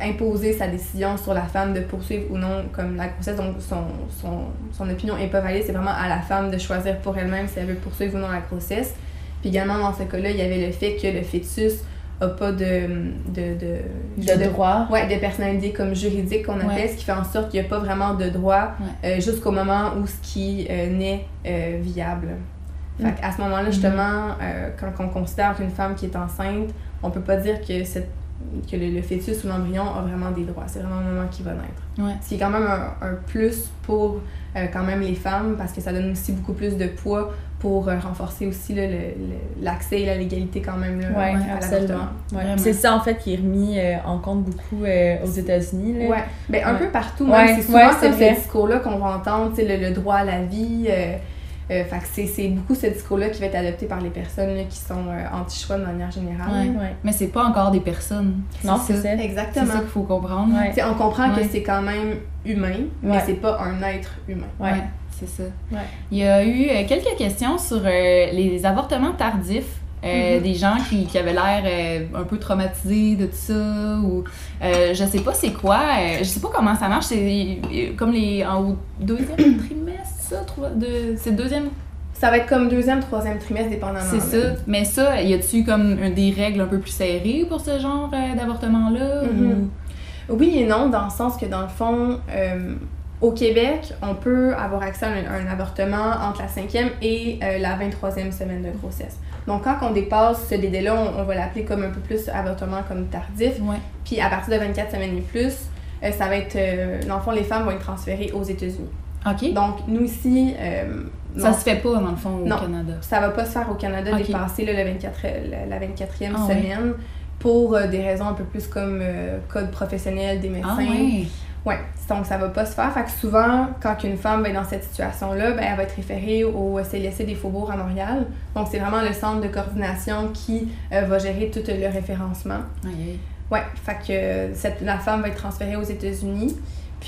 imposer sa décision sur la femme de poursuivre ou non comme la grossesse. Donc son, son, son opinion n'est pas valide, c'est vraiment à la femme de choisir pour elle-même si elle veut poursuivre ou non la grossesse. Puis également dans ce cas-là, il y avait le fait que le fœtus a pas de, de, de, De droit. Ouais, de personnalité comme juridique qu'on appelle, Ouais. ce qui fait en sorte qu'il n'y a pas vraiment de droit euh, jusqu'au moment où ce qui euh, naît euh, viable. Fait à ce moment-là, justement, euh, quand on considère qu'une femme qui est enceinte, on peut pas dire que, cette, que le, le fœtus ou l'embryon a vraiment des droits. C'est vraiment le moment qui va naître. Ouais. Ce qui est quand même un, un plus pour euh, quand même les femmes parce que ça donne aussi beaucoup plus de poids pour euh, renforcer aussi là, le- le- l'accès et la légalité quand même là, Ouais, à absolument. l'avortement. Ouais. Vraiment. C'est ça en fait qui est remis euh, en compte beaucoup euh, aux États-Unis. là. Ouais, ben un Ouais. peu partout, c'est souvent c'est ce discours-là qu'on va entendre, tu sais, le, le droit à la vie. Euh, fait que c'est, c'est beaucoup ce discours-là qui va être adopté par les personnes là, qui sont euh, anti-choix de manière générale. Ouais. Ouais. Mais c'est pas encore des personnes. Non, c'est ça. ça. C'est Exactement. ça qu'il faut comprendre. Ouais. On comprend que c'est quand même humain, mais Ouais. c'est pas un être humain. Ouais. Ouais, c'est ça. Ouais. Il y a eu euh, quelques questions sur euh, les avortements tardifs. euh, Mhm. Des gens qui, qui avaient l'air euh, un peu traumatisés de tout ça, ou euh, je sais pas c'est quoi, euh, je sais pas comment ça marche, c'est comme les en au deuxième trimestre, ça, trois- de, c'est deuxième, Ça va être comme deuxième, troisième trimestre, dépendamment. c'est ça. Mais ça, y a-tu comme des règles un peu plus serrées pour ce genre euh, d'avortement-là? Mhm. Oui et non, dans le sens que dans le fond, euh, au Québec, on peut avoir accès à un, un avortement entre la cinquième et euh, la 23e semaine de grossesse. Donc quand on dépasse ce délai-là, on, on va l'appeler comme un peu plus avortement comme tardif. Ouais. Puis à partir de 24 semaines et plus, euh, ça va être, euh, dans le fond, les femmes vont être transférées aux États-Unis. OK. Donc nous ici, euh, ça non, se fait pas, dans le fond, au Non. Canada. ça va pas se faire au Canada dépasser là, le 24, la, la 24e Ah semaine pour euh, des raisons un peu plus comme euh, code professionnel des médecins. Ah ouais. Ouais, donc ça va pas se faire. Fait que souvent, quand une femme est dans cette situation-là, ben, elle va être référée au CLSC des Faubourgs à Montréal. Donc c'est vraiment le centre de coordination qui euh, va gérer tout le référencement. Aïe. Ouais, fait que cette, la femme va être transférée aux États-Unis.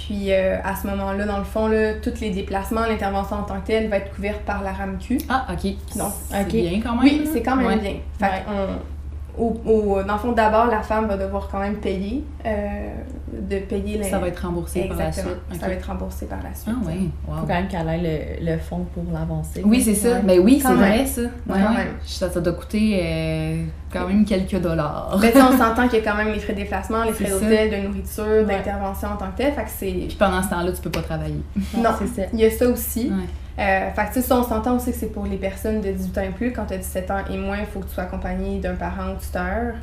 Puis euh, à ce moment-là, dans le fond, là, tous les déplacements, l'intervention en tant que telle va être couverte par la RAMQ. Ah, OK. Donc, c'est bien quand même. Oui, c'est quand même Ouais. bien. Fait Ouais. qu'on- au, au- dans le fond, d'abord, la femme va devoir quand même payer, euh, de payer les... Ça va être remboursé par la suite. Ça va être remboursé par la suite. Ah ouais, wow. Faut quand même qu'elle ait le, le fond pour l'avancer. Oui, c'est ça. Ouais. Ben oui, c'est vrai ça. Ouais, Quand ouais. même. Ça, ça doit coûter euh, quand même quelques dollars. Mais sais, on s'entend qu'il y a quand même les frais de déplacement, les frais d'hôtel, de nourriture, Ouais. d'intervention en tant que tel. Fait que c'est... Puis pendant ce temps-là, tu peux pas travailler. Non, c'est ça. il y a ça aussi. Euh, fait que tu sais, ça, on s'entend aussi que c'est pour les personnes de 18 ans et plus. Quand tu as 17 ans et moins, il faut que tu sois accompagné d'un parent ou tuteur.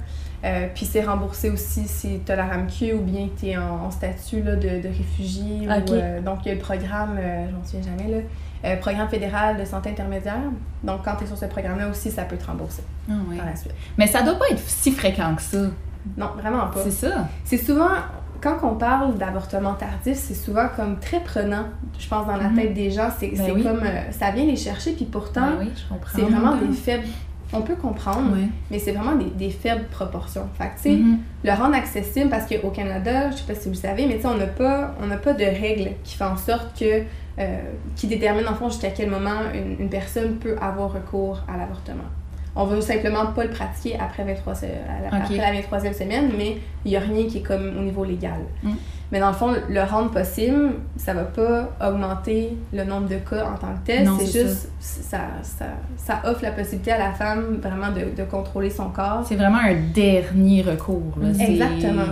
Euh, puis c'est remboursé aussi si tu as la RAMQ ou bien que tu es en, en statut là, de, de réfugié. Ou, euh, donc il y a le programme, euh, je m'en souviens jamais, là, euh, programme fédéral de santé intermédiaire. Donc quand tu es sur ce programme-là aussi, ça peut te rembourser Ah par la suite. Mais ça doit pas être si fréquent que ça. Non, vraiment pas. C'est ça. C'est souvent, quand on parle d'avortement tardif, c'est souvent comme très prenant, je pense, dans la Mhm. tête des gens. C'est Ben oui. comme, euh, ça vient les chercher, puis pourtant, Ben oui, c'est vraiment des faibles. On peut comprendre, mais c'est vraiment des, des faibles proportions. Fait que, tu sais, Mhm. le rendre accessible, parce qu'au Canada, je sais pas si vous le savez, mais tu sais, on n'a pas, on n'a pas de règles qui font en sorte que, euh, qui déterminent en fond jusqu'à quel moment une, une personne peut avoir recours à l'avortement. On veut simplement pas le pratiquer après, 23, se- à la, Ok. après la 23e semaine, mais il n'y a rien qui est comme au niveau légal. Mm. Mais dans le fond, le rendre possible, ça va pas augmenter le nombre de cas en tant que tel. C'est juste, ça. Ça, ça offre la possibilité à la femme vraiment de, de contrôler son corps. C'est vraiment un dernier recours. Là. Exactement.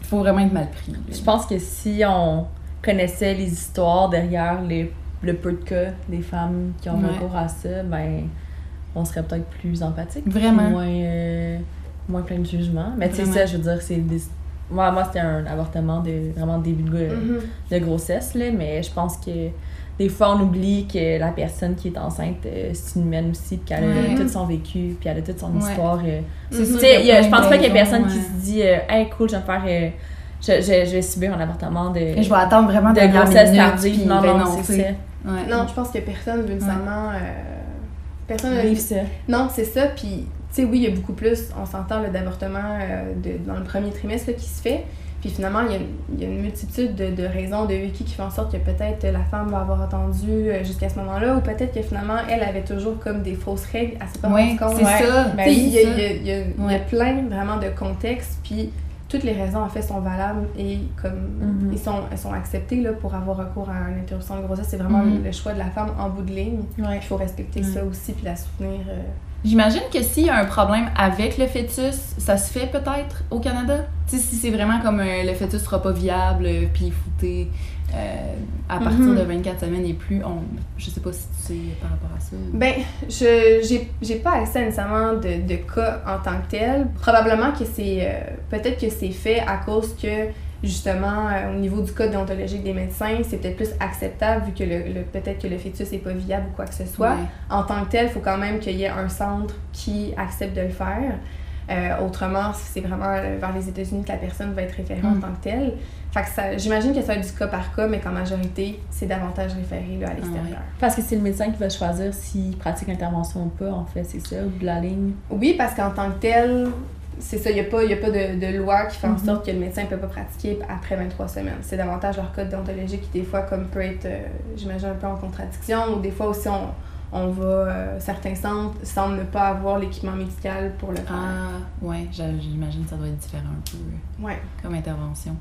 Il faut vraiment être mal pris. là. Je pense que si on connaissait les histoires derrière les, le peu de cas des femmes qui ont Ouais. recours à ça, ben on serait peut-être plus empathique. Vraiment. Moins, euh, moins plein de jugement. Mais tu sais, ça, je veux dire, c'est des... Moi, moi c'était un avortement de vraiment début de, Mhm. de grossesse, là, mais je pense que des fois, on oublie que la personne qui est enceinte, euh, c'est une humaine aussi, puis qu'elle a tout son vécu, puis elle a toute son Ouais. histoire. euh. C'est sûr Tu sais, je pense pas qu'il y ait de personne qui se dit euh, Hey, cool, je vais faire. je, je, je vais subir un avortement de, Je vais attendre vraiment de dernière grossesse tardive. puis Non, ben non, tu c'est ça. Ouais. Non, je pense que personne veut nécessairement. Personne ne Vivre ça. Non, c'est ça. Puis, tu sais, oui, il y a beaucoup plus, on s'entend, là, d'avortements euh, de- dans le premier trimestre là, qui se fait. Puis finalement, il y a, il y a une multitude de, de raisons de vécu qui font en sorte que peut-être la femme va avoir attendu euh, jusqu'à ce moment-là, ou peut-être que finalement, elle avait toujours comme des fausses règles, pas Ouais, rendue compte. c'est ça. Ben il y, a- ça. il y a- il y a- il y a Ouais. plein vraiment de contextes, puis toutes les raisons en fait sont valables et comme Mhm. ils sont, elles sont acceptées là, pour avoir recours à une interruption de grossesse. C'est vraiment Mhm. le choix de la femme en bout de ligne. Ouais. Il faut respecter Ouais. ça aussi puis la soutenir. euh. J'imagine que s'il y a un problème avec le fœtus, ça se fait peut-être au Canada? Si c'est vraiment comme euh, le fœtus sera pas viable, euh, puis fouté à partir Mhm. de 24 semaines et plus, on, je sais pas si tu sais par rapport à ça. Ben, je j'ai j'ai pas accès nécessairement de, de cas en tant que tel. Probablement que c'est euh, peut-être que c'est fait à cause que justement euh, au niveau du code déontologique des médecins, c'est peut-être plus acceptable vu que le, le- peut-être que le fœtus est pas viable ou quoi que ce soit. Ouais. En tant que tel, il faut quand même qu'il y ait un centre qui accepte de le faire. Euh, autrement, c'est vraiment euh, vers les États-Unis que la personne va être référée en Mm. tant que telle. Fait que ça, j'imagine que ça va être du cas par cas, mais qu'en majorité, c'est davantage référé là, à l'extérieur. Parce que c'est le médecin qui va choisir s'il pratique l'intervention ou pas, en fait, c'est ça, ou de la ligne? Oui, parce qu'en tant que tel, c'est ça, il n'y a pas, y a pas de, de loi qui fait en Mhm. sorte que le médecin ne peut pas pratiquer après 23 semaines. C'est davantage leur code déontologique qui, des fois, comme peut être, euh, j'imagine, un peu en contradiction, ou des fois aussi, on, on va, euh, certains centres semblent ne pas avoir l'équipement médical pour le faire. Ah, ouais, j'imagine que ça doit être différent un peu euh, Ouais. comme intervention.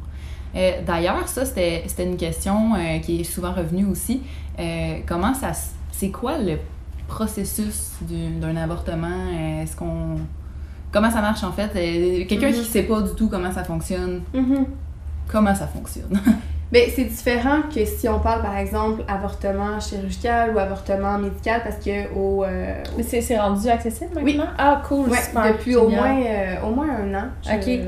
Euh, D'ailleurs, ça, c'était une question euh, qui est souvent revenue aussi. Comment ça. C'est quoi le processus du- d'un avortement? Est-ce qu'on. Comment ça marche en fait? Quelqu'un qui sait pas du tout comment ça fonctionne, Mhm. comment ça fonctionne? Ben, c'est différent que si on parle, par exemple, avortement chirurgical ou avortement médical, parce que au, euh, Mais c'est c'est rendu accessible maintenant? Oui. Ah, cool, Ouais, super. depuis au moins, euh, au moins un an. Je- Ok.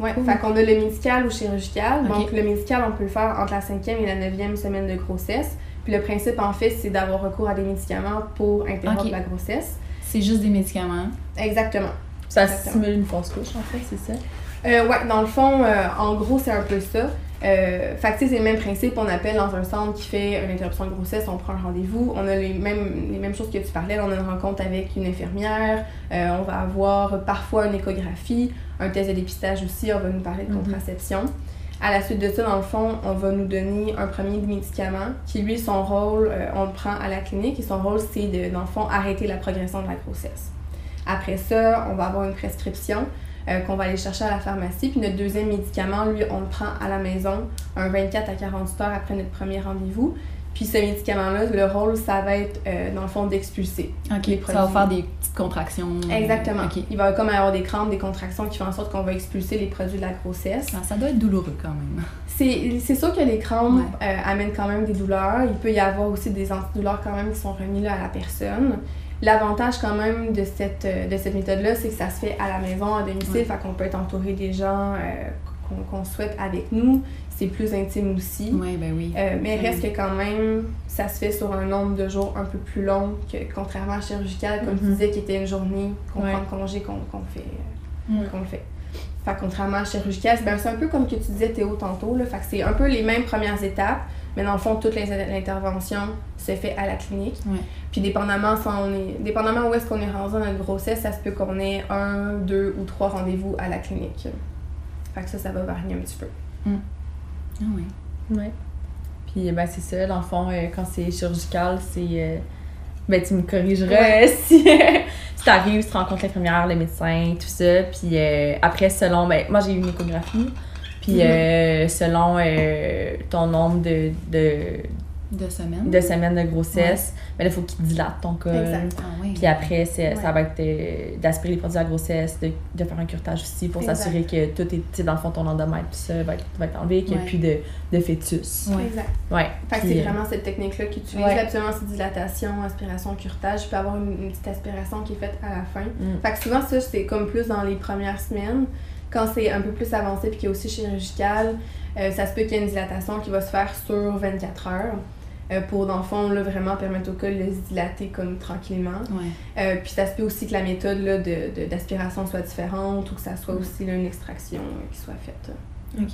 Ouais, Cool. fait qu'on a le médical ou chirurgical. Donc, le médical, on peut le faire entre la cinquième et la neuvième semaine de grossesse. Puis le principe, en fait, c'est d'avoir recours à des médicaments pour interrompre la grossesse. C'est juste des médicaments? Exactement. Ça Exactement. simule une fausse couche, en fait, c'est ça? Euh, ouais, dans le fond, euh, en gros, c'est un peu ça. Euh, fait que, c'est le même principe. On appelle dans un centre qui fait une interruption de grossesse, on prend un rendez-vous. On a les mêmes, les mêmes choses que tu parlais. On a une rencontre avec une infirmière. Euh, on va avoir parfois une échographie, un test de dépistage aussi. On va nous parler de Mhm. contraception. À la suite de ça, dans le fond, on va nous donner un premier médicament qui, lui, son rôle, euh, on le prend à la clinique et son rôle, c'est dans le fond, arrêter la progression de la grossesse. Après ça, on va avoir une prescription euh, qu'on va aller chercher à la pharmacie. Puis notre deuxième médicament, lui, on le prend à la maison, un 24 à 48 heures après notre premier rendez-vous. Puis ce médicament-là, le rôle, ça va être, euh, dans le fond, d'expulser. Ok, Les ça va faire des petites contractions. Exactement. Il va comme avoir des crampes, des contractions qui font en sorte qu'on va expulser les produits de la grossesse. Ça, ça doit être douloureux quand même. C'est c'est sûr que les crampes Ouais. euh, amènent quand même des douleurs. Il peut y avoir aussi des antidouleurs quand même qui sont remis là, à la personne. L'avantage quand même de cette, euh, de cette méthode-là, c'est que ça se fait à la maison, à domicile, Ouais. fait qu'on peut être entouré des gens euh, qu'on souhaite avec nous. C'est plus intime aussi. Ben oui. Euh, mais Ouais. reste que quand même, ça se fait sur un nombre de jours un peu plus long que contrairement à chirurgical, comme tu Mhm. disais, qui était une journée qu'on Ouais. prend de congé, qu'on qu'on fait. Mm. qu'on fait. Contrairement à chirurgical, c'est ben, c'est un peu comme que tu disais Théo tantôt, là, fait que c'est un peu les mêmes premières étapes, mais dans le fond, toute l'in- l'intervention se fait à la clinique. Ouais. Puis dépendamment, si on est, dépendamment où est-ce qu'on est rendu dans notre grossesse, ça se peut qu'on ait un, deux ou trois rendez-vous à la clinique. Fait que ça, ça va varier un petit peu. Ah ouais. Ouais. Puis, ben, c'est ça, dans le fond, euh, quand c'est chirurgical, c'est. euh, ben, tu me corrigeras Ouais. si, si t'arrives, tu rencontres l'infirmière, le médecin, tout ça. Puis, euh, après, selon. Ben, moi, j'ai eu une échographie. Puis, Mhm. euh, selon euh, ton nombre de, de, De semaine. de semaines de grossesse, ben, là, il faut qu'il dilate ton col. Exact. Ah. Puis après, c'est- ça va être euh, d'aspirer les produits de la grossesse, de, de faire un curetage aussi pour s'assurer que tout est, tu sais, dans le fond, ton endomètre, tout ça va être, va être enlevé, qu'il n'y a Ouais. plus de, de fœtus. Ouais. Exact. Ouais. Fait que Puis, c'est euh, vraiment cette technique-là qu'ils utilisent. Ouais. Absolument, c'est dilatation, aspiration, curetage. Y avoir une, une petite aspiration qui est faite à la fin. Mm. Fait que souvent, ça, c'est comme plus dans les premières semaines. Quand c'est un peu plus avancé puis qu'il y a aussi chirurgical, euh, ça se peut qu'il y ait une dilatation qui va se faire sur 24 heures. euh, pour, dans le fond, là, vraiment permettre au col de se dilater comme tranquillement. Ouais. Euh, puis ça se peut aussi que la méthode là, de, de- d'aspiration soit différente ou que ça soit aussi là, une extraction euh, qui soit faite. Ok.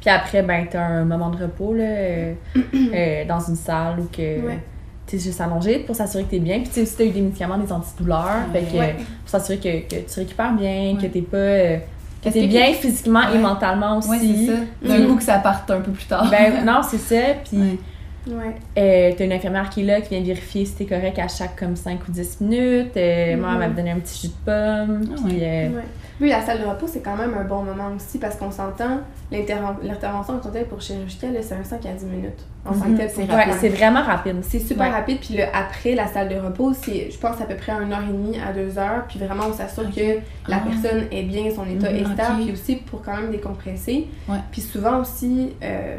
Puis après, ben, t'as un moment de repos, là, euh, euh, dans une salle où que. Ouais. T'es juste allongé pour s'assurer que t'es bien. Puis tu sais, si t'as eu des médicaments, des antidouleurs, Ouais. fait que, Ouais. pour s'assurer que, que tu récupères bien, que t'es pas. Euh, t'es que- bien physiquement et mentalement aussi. Ouais, c'est ça. D'un Mhm. coup que ça parte un peu plus tard. Ben non, c'est ça. Puis Ouais. Ouais. Euh, t'as une infirmière qui est là, qui vient vérifier si t'es correct à chaque comme 5 ou 10 minutes. Euh, Moi, elle m'a donné un petit jus de pomme. Ah puis, euh, Ouais. Oui, la salle de repos, c'est quand même un bon moment aussi parce qu'on s'entend, l'interven- l'intervention en pour chirurgicale, c'est un 5 à 10 minutes. En Mhm. C'est ouais, vraiment rapide. C'est super Ouais. rapide, puis le après la salle de repos, c'est, je pense, à peu près une heure et demie à deux heures, puis vraiment, on s'assure que la Ah. personne est bien, son état Mhm, est stable, puis aussi pour quand même décompresser. Ouais. Puis souvent aussi, euh,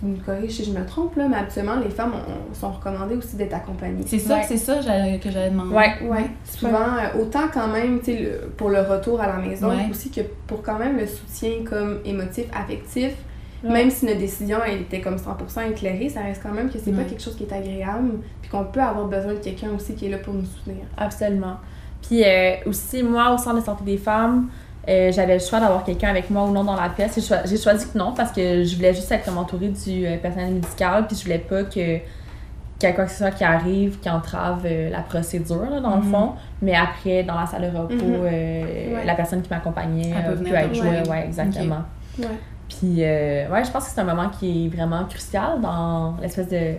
tu me corriges si je me trompe, là, mais habituellement, les femmes ont- sont recommandées aussi d'être accompagnées. C'est ça, c'est ça que j'allais demander. Ouais. Ouais, souvent, euh, autant quand même, tu sais, pour le retour à la maison, aussi que pour quand même le soutien comme émotif, affectif, Ouais. même si notre décision, elle était comme 100% éclairée, ça reste quand même que c'est pas Ouais. quelque chose qui est agréable, puis qu'on peut avoir besoin de quelqu'un aussi qui est là pour nous soutenir. Absolument. Puis euh, aussi, moi, au centre de santé des femmes, euh, j'avais le choix d'avoir quelqu'un avec moi ou non dans la pièce. J'ai choi- J'ai choisi que non parce que je voulais juste être comme entourée du euh, personnel médical, puis je voulais pas que qu'il y ait quoi que ce soit qui arrive, qui entrave euh, la procédure, là, dans le Mhm. fond. Mais après, dans la salle de repos, Mhm. Ouais. la personne qui m'accompagnait peut peut être jouée. Ouais, exactement. Ouais. Puis, euh, ouais, je pense que c'est un moment qui est vraiment crucial dans l'espèce de,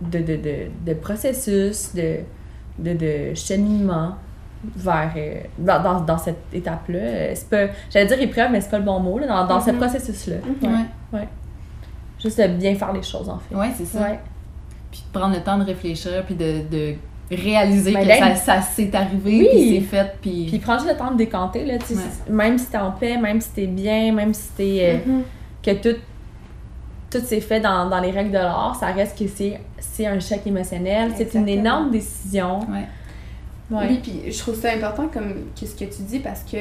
de, de, de, de processus, de, de, de cheminement vers. euh, dans, dans, dans cette étape-là. Euh, C'est pas. J'allais dire épreuve, mais c'est pas le bon mot, là, dans, dans ce Mhm. processus-là. Mhm. Ouais. Ouais. Juste de bien faire les choses, en fait. Ouais, c'est ça. Ouais. Puis de prendre le temps de réfléchir, puis de, de réaliser Mais que ça, ça s'est arrivé, Oui. puis c'est fait, puis... Puis prendre juste le temps de décanter, là, tu sais, Ouais. même si t'es en paix, même si t'es bien, même si t'es. euh, Mhm. que tout, tout s'est fait dans, dans les règles de l'art, ça reste que c'est, c'est un choc émotionnel, c'est une énorme décision. Ouais. Ouais. Oui, puis je trouve ça important comme que ce que tu dis parce que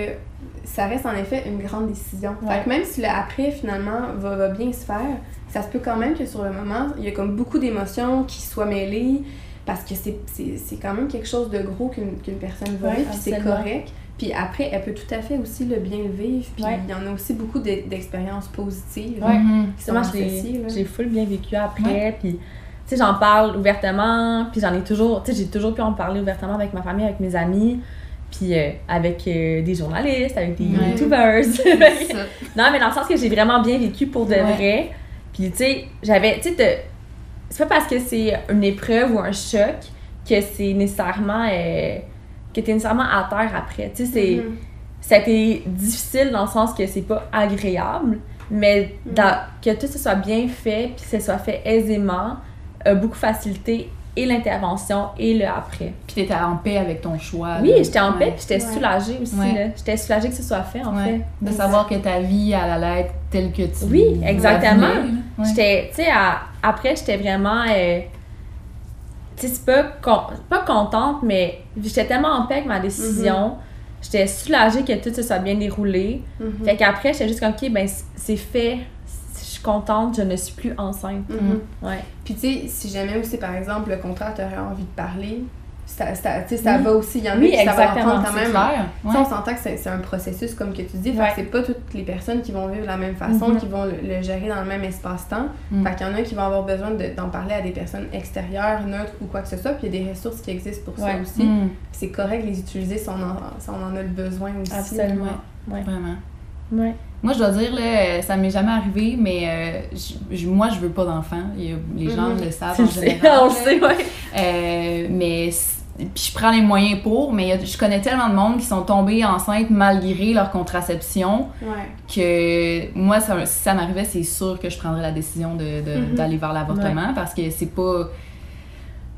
ça reste en effet une grande décision. Ouais. Fait que même si le après finalement va, va bien se faire, ça se peut quand même que sur le moment, il y a comme beaucoup d'émotions qui soient mêlées parce que c'est, c'est, c'est quand même quelque chose de gros qu'une, qu'une personne va vivre, puis c'est correct. Puis après, elle peut tout à fait aussi le bien vivre, puis Ouais. il y en a aussi beaucoup d'e- d'expériences positives. Ouais. Mhm. associées, là. j'ai full bien vécu après, puis tu sais, j'en parle ouvertement, puis j'en ai toujours, tu sais, j'ai toujours pu en parler ouvertement avec ma famille, avec mes amis, puis euh, avec euh, des journalistes, avec des Ouais. youtubers. C'est ça. non, mais dans le sens que j'ai vraiment bien vécu pour de Ouais. vrai. Puis, tu sais, j'avais. Tu sais, te- c'est pas parce que c'est une épreuve ou un choc que c'est nécessairement. euh, que t'es nécessairement à terre après. Tu sais, c'est. Mhm. Ça a été difficile dans le sens que c'est pas agréable, mais Mhm. dans- que tout ça soit bien fait, puis que ça soit fait aisément, a beaucoup facilité et l'intervention et le après. Puis t'étais en paix avec ton choix. Oui, j'étais en paix, puis j'étais Ouais. soulagée aussi. Ouais. J'étais soulagée que ce soit fait, en Ouais. fait. De savoir que ta vie, elle allait être telle que tu Oui, exactement. J'étais, tu sais, à- après, j'étais vraiment. euh, tu sais, c'est pas, con- pas contente, mais j'étais tellement en paix avec ma décision. J'étais soulagée que tout se soit bien déroulé. Mhm. Fait qu'après, j'étais juste comme, OK, ben, c'est fait. Je suis contente, je ne suis plus enceinte. Mhm. Ouais. Puis tu sais, si jamais aussi, par exemple, le contrat t'aurait envie de parler, ça, ça, tu sais, ça Oui. va aussi. Il y en a Oui, qui ça va exactement, quand même. clair. Tu Ouais. sais, on s'entend que c'est un processus, comme que tu dis. Ouais. c'est pas toutes les personnes qui vont vivre de la même façon, Mhm. qui vont le, le gérer dans le même espace-temps. Mm. Fait qu'il y en a qui vont avoir besoin de- d'en parler à des personnes extérieures, neutres ou quoi que ce soit. Puis il y a des ressources qui existent pour Ouais. ça aussi. Mm. Puis c'est correct de les utiliser si on en, si on en a le besoin aussi. Absolument. Ouais. Vraiment. Ouais. Moi, je dois dire, là, ça m'est jamais arrivé, mais euh, je- moi, je veux pas d'enfant. Les gens Mhm. le savent en général. on le sait, ouais. Euh, mais puis je prends les moyens pour, mais je connais tellement de monde qui sont tombés enceintes malgré leur contraception Ouais. que moi, ça, si ça m'arrivait, c'est sûr que je prendrais la décision de- de- Mhm. d'aller vers l'avortement parce que c'est pas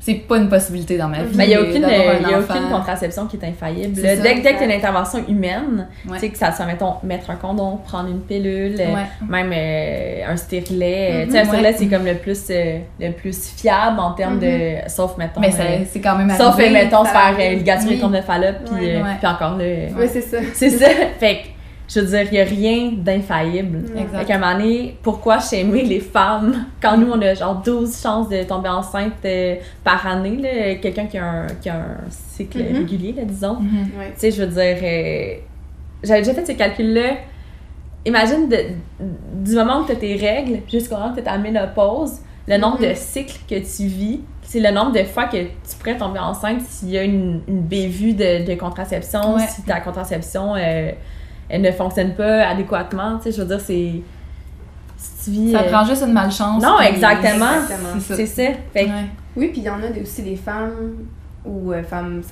c'est pas une possibilité dans ma vie. Mais il n'y a, euh, y a aucune contraception qui est infaillible. Dès, que- dès que tu as une intervention humaine, Ouais. tu sais, que ça soit, mettons, mettre un condom, prendre une pilule, euh, Ouais. même euh, un stérilet. euh, tu sais, un stérilet, ouais. c'est comme le plus, euh, le plus fiable en termes de. Sauf, mettons. Mais euh, c'est quand même sauf, euh, mettons, se faire euh, ligaturer Oui. le compte de Fallope, puis euh, encore là. euh, Oui, c'est ça. C'est ça. fait je veux dire, il n'y a rien d'infaillible. Mm. Exact. Fait qu'à un moment donné, pourquoi aimer les femmes quand nous, on a genre 12 chances de tomber enceinte euh, par année, là, quelqu'un qui, a un- qui a un cycle Mhm. régulier, là, disons. Mhm. Ouais. Tu sais, je veux dire, euh, j'avais déjà fait ce calcul-là. Imagine de- du moment où tu as tes règles jusqu'au moment où tu as ta ménopause, le nombre Mhm. de cycles que tu vis, c'est le nombre de fois que tu pourrais tomber enceinte s'il y a une, une bévue de, de contraception, Ouais. si ta contraception euh, elle ne fonctionne pas adéquatement. Tu sais, je veux dire, c'est. tu vis. Ça euh, prend juste une malchance. Non, puis- exactement. Exactement. C'est ça. C'est ça. Fait que- Ouais. Oui, puis il y en a aussi des femmes ou euh, femmes,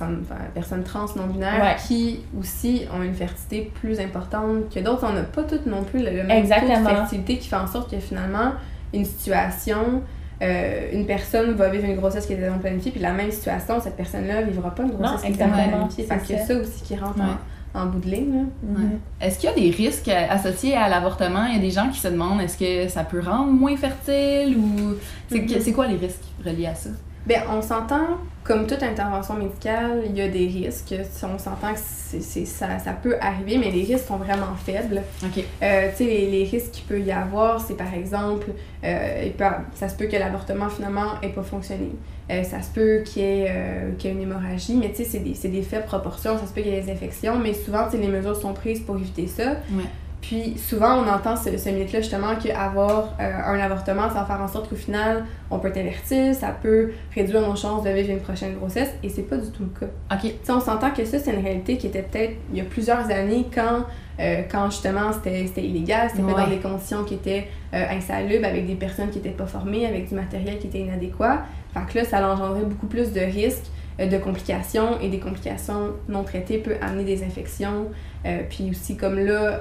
personnes trans non binaires Ouais. qui aussi ont une fertilité plus importante que d'autres. On n'a pas toutes non plus le, le même taux Exactement. de fertilité qui fait en sorte que finalement, une situation, euh, une personne va vivre une grossesse qui était non planifiée, puis la même situation, cette personne-là vivra pas une grossesse qui était non planifiée. C'est que ça. c'est ça aussi qui rentre Ouais. en, en bout de ligne. là. Mhm. Est-ce qu'il y a des risques associés à l'avortement? Il y a des gens qui se demandent est-ce que ça peut rendre moins fertile ou. C'est Mhm. c'est quoi les risques reliés à ça? Ben, on s'entend, comme toute intervention médicale, il y a des risques. On s'entend que c'est- ça, ça peut arriver, mais les risques sont vraiment faibles. Ok. Euh, tu sais, les, les risques qu'il peut y avoir, c'est par exemple, euh, peut- ça se peut que l'avortement finalement n'ait pas fonctionné. Euh, ça se peut qu'il y, ait, euh, qu'il y ait une hémorragie, mais tu sais, c'est des, des faibles proportions. Ça se peut qu'il y ait des infections, mais souvent, les mesures sont prises pour éviter ça. Ouais. Puis souvent, on entend ce, ce mythe-là justement qu'avoir euh, un avortement, ça va faire en sorte qu'au final, on peut être inverti, ça peut réduire nos chances de vivre une prochaine grossesse, et c'est pas du tout le cas. Ok. Tu sais, on s'entend que ça, c'est une réalité qui était peut-être il y a plusieurs années quand, euh, quand justement c'était illégal, c'était fait dans des conditions qui étaient euh, insalubres, avec des personnes qui n'étaient pas formées, avec du matériel qui était inadéquat. Fait que là, ça engendrait beaucoup plus de risques, euh, de complications, et des complications non traitées peut amener des infections, euh, puis aussi comme là, euh,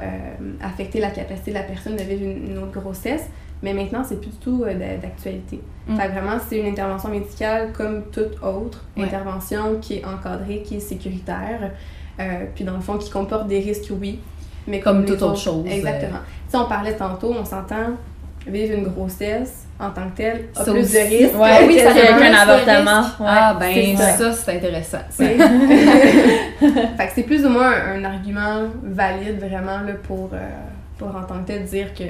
affecter la capacité de la personne de vivre une, une autre grossesse. Mais maintenant, c'est plus du tout euh, d'a- d'actualité. Mm. Vraiment, c'est une intervention médicale comme toute autre Ouais. intervention qui est encadrée, qui est sécuritaire, puis dans le fond, qui comporte des risques, oui. Mais Comme les toute autre chose. Exactement. Si on parlait tantôt, on s'entend, vivre une grossesse en tant que telle a Ça plus aussi. de risques. Ouais, oui, ça avec fait plus un de avortement. Ouais, ah, ben, ça, ça. c'est intéressant. C'est- fait que c'est plus ou moins un, un argument valide vraiment là, pour, euh, pour en tant que tel dire que.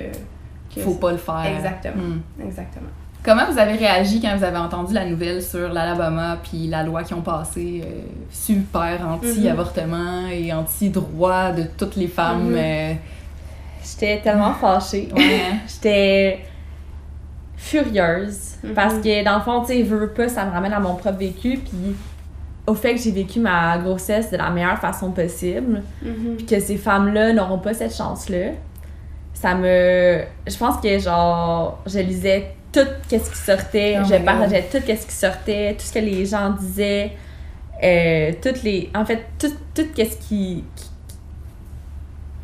que Faut pas le faire. Exactement. Hmm. Exactement. Comment vous avez réagi quand vous avez entendu la nouvelle sur l'Alabama puis la loi qui ont passé euh, super anti-avortement et anti-droit de toutes les femmes? Mhm. euh, J'étais tellement fâchée. ouais. J'étais furieuse. Mhm. Parce que dans le fond, tu sais, veux pas, ça me ramène à mon propre vécu. Puis au fait que j'ai vécu ma grossesse de la meilleure façon possible. Mhm. Puis que ces femmes-là n'auront pas cette chance-là. Ça me. Je pense que genre, je lisais tout ce qui sortait. Oh je partageais tout ce qui sortait, tout ce que les gens disaient. euh, toutes les. En fait, tout, tout ce qui. qui,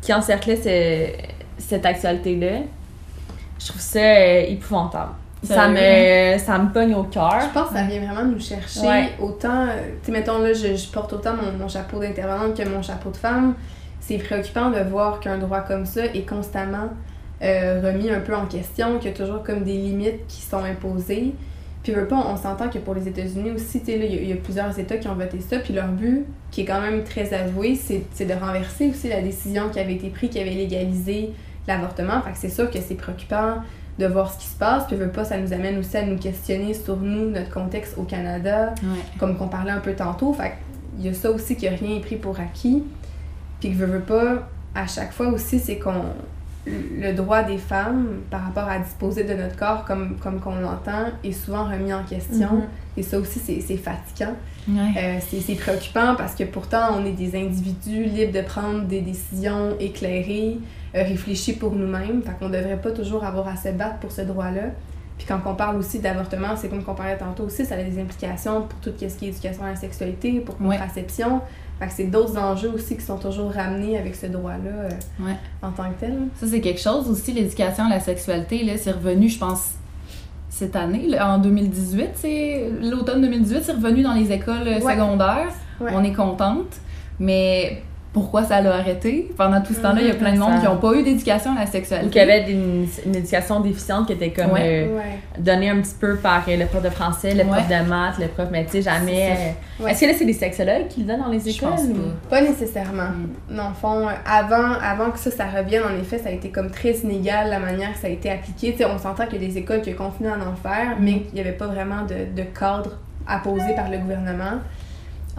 qui encerclait ce- cette actualité-là. Je trouve ça euh, épouvantable. Ça me, ça me pogne au cœur. Je pense que ça vient vraiment nous chercher Ouais. autant. euh, Tu sais, mettons là, je, je porte autant mon, mon chapeau d'intervenante que mon chapeau de femme. C'est préoccupant de voir qu'un droit comme ça est constamment euh, remis un peu en question, qu'il y a toujours comme des limites qui sont imposées. Puis, veut pas, on s'entend que pour les États-Unis aussi, tu sais, là, il y, y a plusieurs États qui ont voté ça, puis leur but, qui est quand même très avoué, c'est c'est de renverser aussi la décision qui avait été prise, qui avait légalisé l'avortement. Fait que c'est sûr que c'est préoccupant de voir ce qui se passe, puis veut pas, ça nous amène aussi à nous questionner sur nous, notre contexte au Canada, Ouais. comme qu'on parlait un peu tantôt. Fait il y a ça aussi que rien est pris pour acquis. Puis que veut, veut pas, à chaque fois aussi, c'est qu'on le droit des femmes par rapport à disposer de notre corps comme, comme qu'on l'entend est souvent remis en question. Mhm. Et ça aussi, c'est fatigant. Ouais. Euh, c'est préoccupant parce que pourtant, on est des individus libres de prendre des décisions éclairées, euh, réfléchies pour nous-mêmes. Fait qu'on devrait pas toujours avoir à se battre pour ce droit-là. Puis quand on parle aussi d'avortement, c'est comme qu'on parlait tantôt aussi, ça a des implications pour tout ce qui est éducation à la sexualité, pour Ouais. contraception. Fait que c'est d'autres enjeux aussi qui sont toujours ramenés avec ce droit-là euh, Ouais. en tant que tel. Ça, c'est quelque chose aussi, l'éducation à la sexualité, là, c'est revenu, je pense, cette année, là, en 2018, c'est l'automne 2018, c'est revenu dans les écoles euh, Ouais. secondaires. Ouais. On est contente, mais pourquoi ça l'a arrêté? Pendant tout ce temps-là, il y a plein de monde Ça- qui n'ont pas eu d'éducation à la Ou sexualité. qu'il y avait une, une éducation déficiente qui était comme Ouais. euh, Ouais. donnée un petit peu par euh, le prof de français, le prof de maths, le prof, mais tu sais, jamais. C'est euh, Ouais. Est-ce que là, c'est des sexologues qui le donnent dans les écoles? pense ou- pas. Pas nécessairement. Dans le fond, avant, avant que ça, ça revienne, en effet, ça a été comme très inégal la manière que ça a été appliqué. Tu sais, on s'entend qu'il y a des écoles qui continuent à en faire, mais qu'il n'y avait pas vraiment de, de cadre apposé par le gouvernement.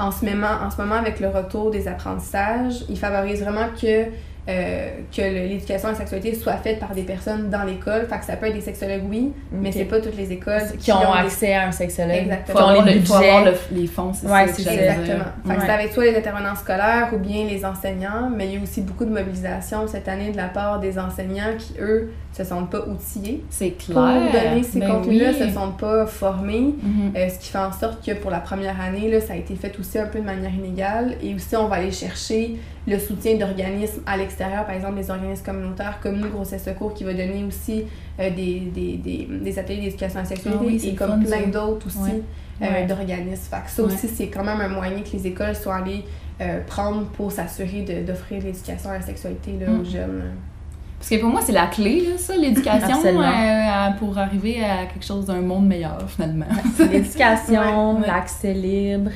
En ce, moment, en ce moment, avec le retour des apprentissages, ils favorisent vraiment que euh, que l'éducation à la sexualité soit faite par des personnes dans l'école. Fait que ça peut être des sexologues, oui, mais Ok. c'est pas toutes les écoles qui ont accès à un sexologue. Exactement. Qui ont avoir les le- faut avoir budgets. le- les fonds, c'est Ouais, ça. Exactement. Fait que Ouais. ça va être soit les intervenants scolaires ou bien les enseignants, mais il y a aussi beaucoup de mobilisation cette année de la part des enseignants qui, eux, se sentent pas outillés C'est clair. pour donner ces Ben contenus-là, oui. se sentent pas formés. Mhm. Euh, ce qui fait en sorte que pour la première année, là, ça a été fait aussi un peu de manière inégale. Et aussi, on va aller chercher le soutien d'organismes à l'extérieur, par exemple les organismes communautaires comme nous, Grossesse Secours, qui va donner aussi euh, des, des, des, des ateliers d'éducation à la sexualité Ah oui, et comme plein d'autres aussi Ouais. euh, Ouais. d'organismes. Fait que ça Ouais. aussi, c'est quand même un moyen que les écoles soient allées euh, prendre pour s'assurer de- d'offrir l'éducation à la sexualité là, Mm. aux jeunes. Parce que pour moi, c'est la clé, là, ça, l'éducation, euh, pour arriver à quelque chose d'un monde meilleur, finalement. L'éducation, Ouais, ouais. l'accès libre,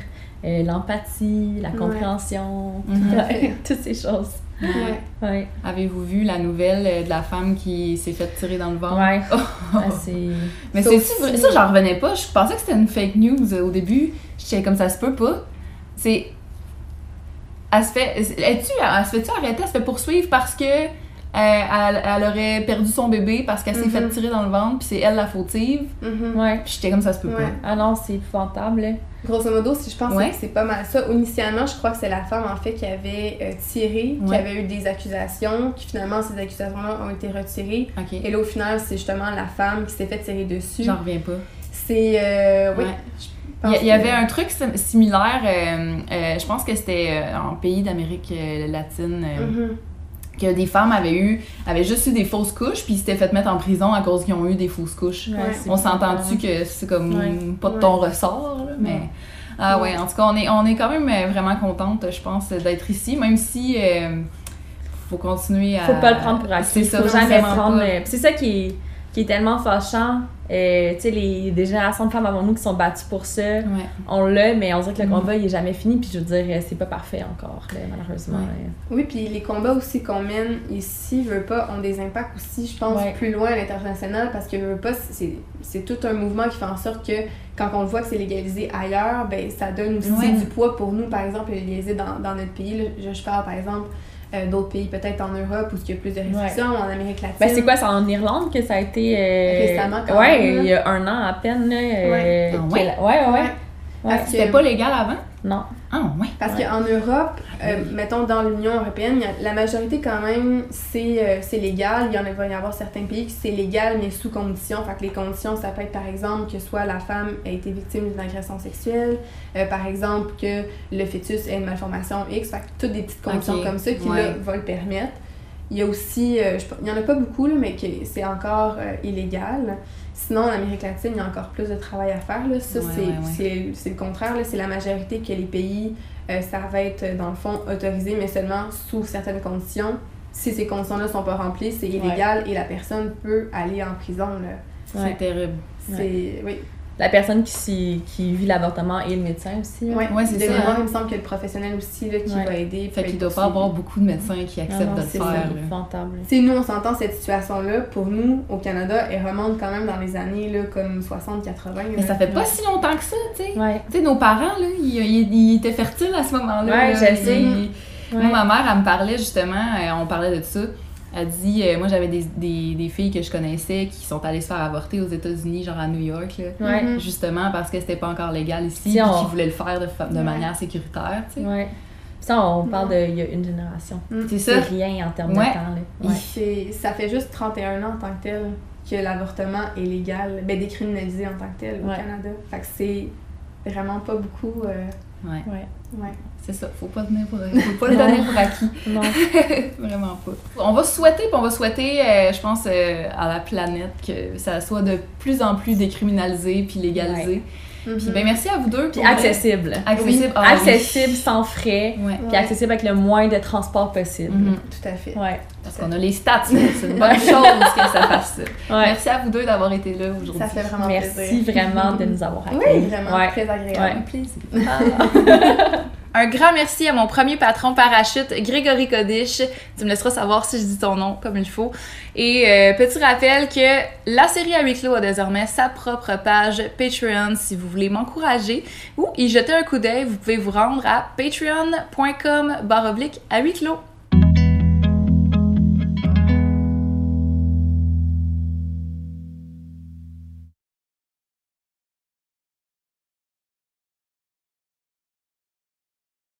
euh, l'empathie, la Ouais. compréhension, Mhm. Ouais, toutes ces choses. Ouais. Ouais. Avez-vous vu la nouvelle euh, de la femme qui s'est fait tirer dans le ventre? Ouais. Oh. Ah. Mais c'est aussi, vrai- ça, j'en revenais pas. Je pensais que c'était une fake news euh, au début. J'étais comme ça se peut pas. C'est. Elle se fait. Es-tu, elle se fait-tu arrêter? Elle se fait poursuivre parce que elle, elle aurait perdu son bébé parce qu'elle s'est Mhm. fait tirer dans le ventre, puis c'est elle la fautive. Mhm. Ouais. Puis j'étais comme ça se peut Ouais. Ah non, c'est épouvantable. là. Grosso modo, si je pense Ouais. que c'est pas mal ça. Initialement, je crois que c'est la femme en fait qui avait euh, tiré, qui avait eu des accusations, qui finalement ces accusations-là ont été retirées. pas. Ok. Et là, au final, c'est justement la femme qui s'est fait tirer dessus. J'en reviens pas. C'est euh, oui. Ouais. je Il y, avait un truc sim- similaire, euh, euh, je pense que c'était euh, en pays d'Amérique euh, latine, euh, Mhm. Que des femmes avaient eu, avaient juste eu des fausses couches, puis s'étaient fait mettre en prison à cause qu'ils ont eu des fausses couches. Ouais, On s'entend-tu que c'est comme Ouais. pas de ton ressort, là, mais... Ah ouais, en tout cas, on est, on est quand même euh, vraiment contente, je pense, d'être ici, même si euh, faut continuer à... Faut pas le prendre pour acquis. C'est ça, jamais prendre. C'est ça qui est, qui est tellement fâchant. Euh, tu sais, les des générations de femmes avant nous qui sont battues pour ça, Ouais. on l'a, mais on dirait que le Mhm. combat il est jamais fini. Puis je veux dire, euh, c'est pas parfait encore, là, malheureusement. Ouais. euh. Oui, puis les combats aussi qu'on mène ici, veut pas, ont des impacts aussi, je pense, Ouais. plus loin à l'international parce que veut pas, c'est c'est tout un mouvement qui fait en sorte que quand on voit que c'est légalisé ailleurs, ben ça donne aussi Ouais. du poids pour nous, par exemple, légalisé dans, dans notre pays. Là, je, je parle par exemple euh, d'autres pays, peut-être en Europe où il y a plus de restrictions, en Amérique latine. Ben, c'est quoi, c'est en Irlande que ça a été. euh, Récemment, quand Ouais, même, il y a un an à peine. Là, euh, Ouais. Ah que ouais? ouais, ouais, ouais. Ouais. Ouais. Parce C'était que- pas légal avant? Non. Ah ouais. Parce Ouais. qu'en Europe, euh, Oui. mettons dans l'Union européenne, a- la majorité quand même, c'est euh, c'est légal. Il y en a, va y avoir certains pays qui c'est légal, mais sous conditions. Fait que les conditions, ça peut être par exemple que soit la femme a été victime d'une agression sexuelle, euh, par exemple que le fœtus ait une malformation X. Fait que toutes des petites conditions comme ça qui Ouais. là, vont le permettre. Il y a aussi, euh, je- il y en a pas beaucoup, là, mais que c'est encore euh, illégal. Sinon, en Amérique latine, il y a encore plus de travail à faire. Là. Ça, Ouais, c'est ouais, le contraire. là. C'est la majorité que les pays, euh, ça va être, dans le fond, autorisé, mais seulement sous certaines conditions. Si ces conditions-là sont pas remplies, c'est illégal et la personne peut aller en prison. C'est terrible. C'est... Oui. La personne qui, s'y- qui vit l'avortement et le médecin aussi. hein. Ouais, Ouais, c'est de ça, mémoire, il me semble que le professionnel aussi là, qui Ouais. va aider. Fait qu'il être doit pas avoir beaucoup de médecins qui Non, acceptent non, de le c'est faire. sais, nous, on s'entend cette situation-là. Pour nous, au Canada, elle remonte quand même dans les années là, comme 60-80. Mais là. ça fait pas si longtemps que ça, tu sais. Ouais. Tu sais, nos parents, là, ils, ils- ils étaient fertiles à ce moment-là. Là. je sais. Moi, ma mère, elle me parlait justement, euh, on parlait de ça. Elle dit, euh, moi j'avais des, des, des filles que je connaissais qui sont allées se faire avorter aux États-Unis, genre à New York, là. Ouais. Mhm. Justement parce que c'était pas encore légal ici, Si puis on- qu'ils voulaient le faire de, fa- de Ouais. manière sécuritaire, tu sais. Ouais. Ça, on parle de il y a une génération. C'est C'est ça. rien en termes Ouais. de temps. Là. Ça fait juste 31 ans en tant que tel que l'avortement est légal, ben décriminalisé en tant que tel au. Canada. Fait que c'est vraiment pas beaucoup. euh, Ouais. Ouais. C'est ça, faut pas, tenir pour, faut pas le donner pour acquis. Non. Vraiment pas. On va souhaiter, puis on va souhaiter, euh, je pense, euh, à la planète que ça soit de plus en plus décriminalisé puis légalisé. Puis Mhm. ben merci à vous deux. Puis vrai. accessible. Accessible. Oui. ah oui. accessible, sans frais, Ouais. puis accessible avec le moins de transport possible. Mhm. Tout à fait. Ouais. Parce qu'on a les stats, c'est une bonne chose que ça fasse ça. Ouais. Merci à vous deux d'avoir été là aujourd'hui. Ça fait vraiment Merci plaisir. vraiment de nous avoir Oui, accueillis. vraiment Ouais. très agréable. Ouais. Un grand merci à mon premier patron parachute, Grégory Codiche. Tu me laisseras savoir si je dis ton nom comme il faut. Et euh, petit rappel que la série à huis clos a désormais sa propre page Patreon si vous voulez m'encourager ou y jeter un coup d'œil. Vous pouvez vous rendre à patreon.com barre oblique à huis clos.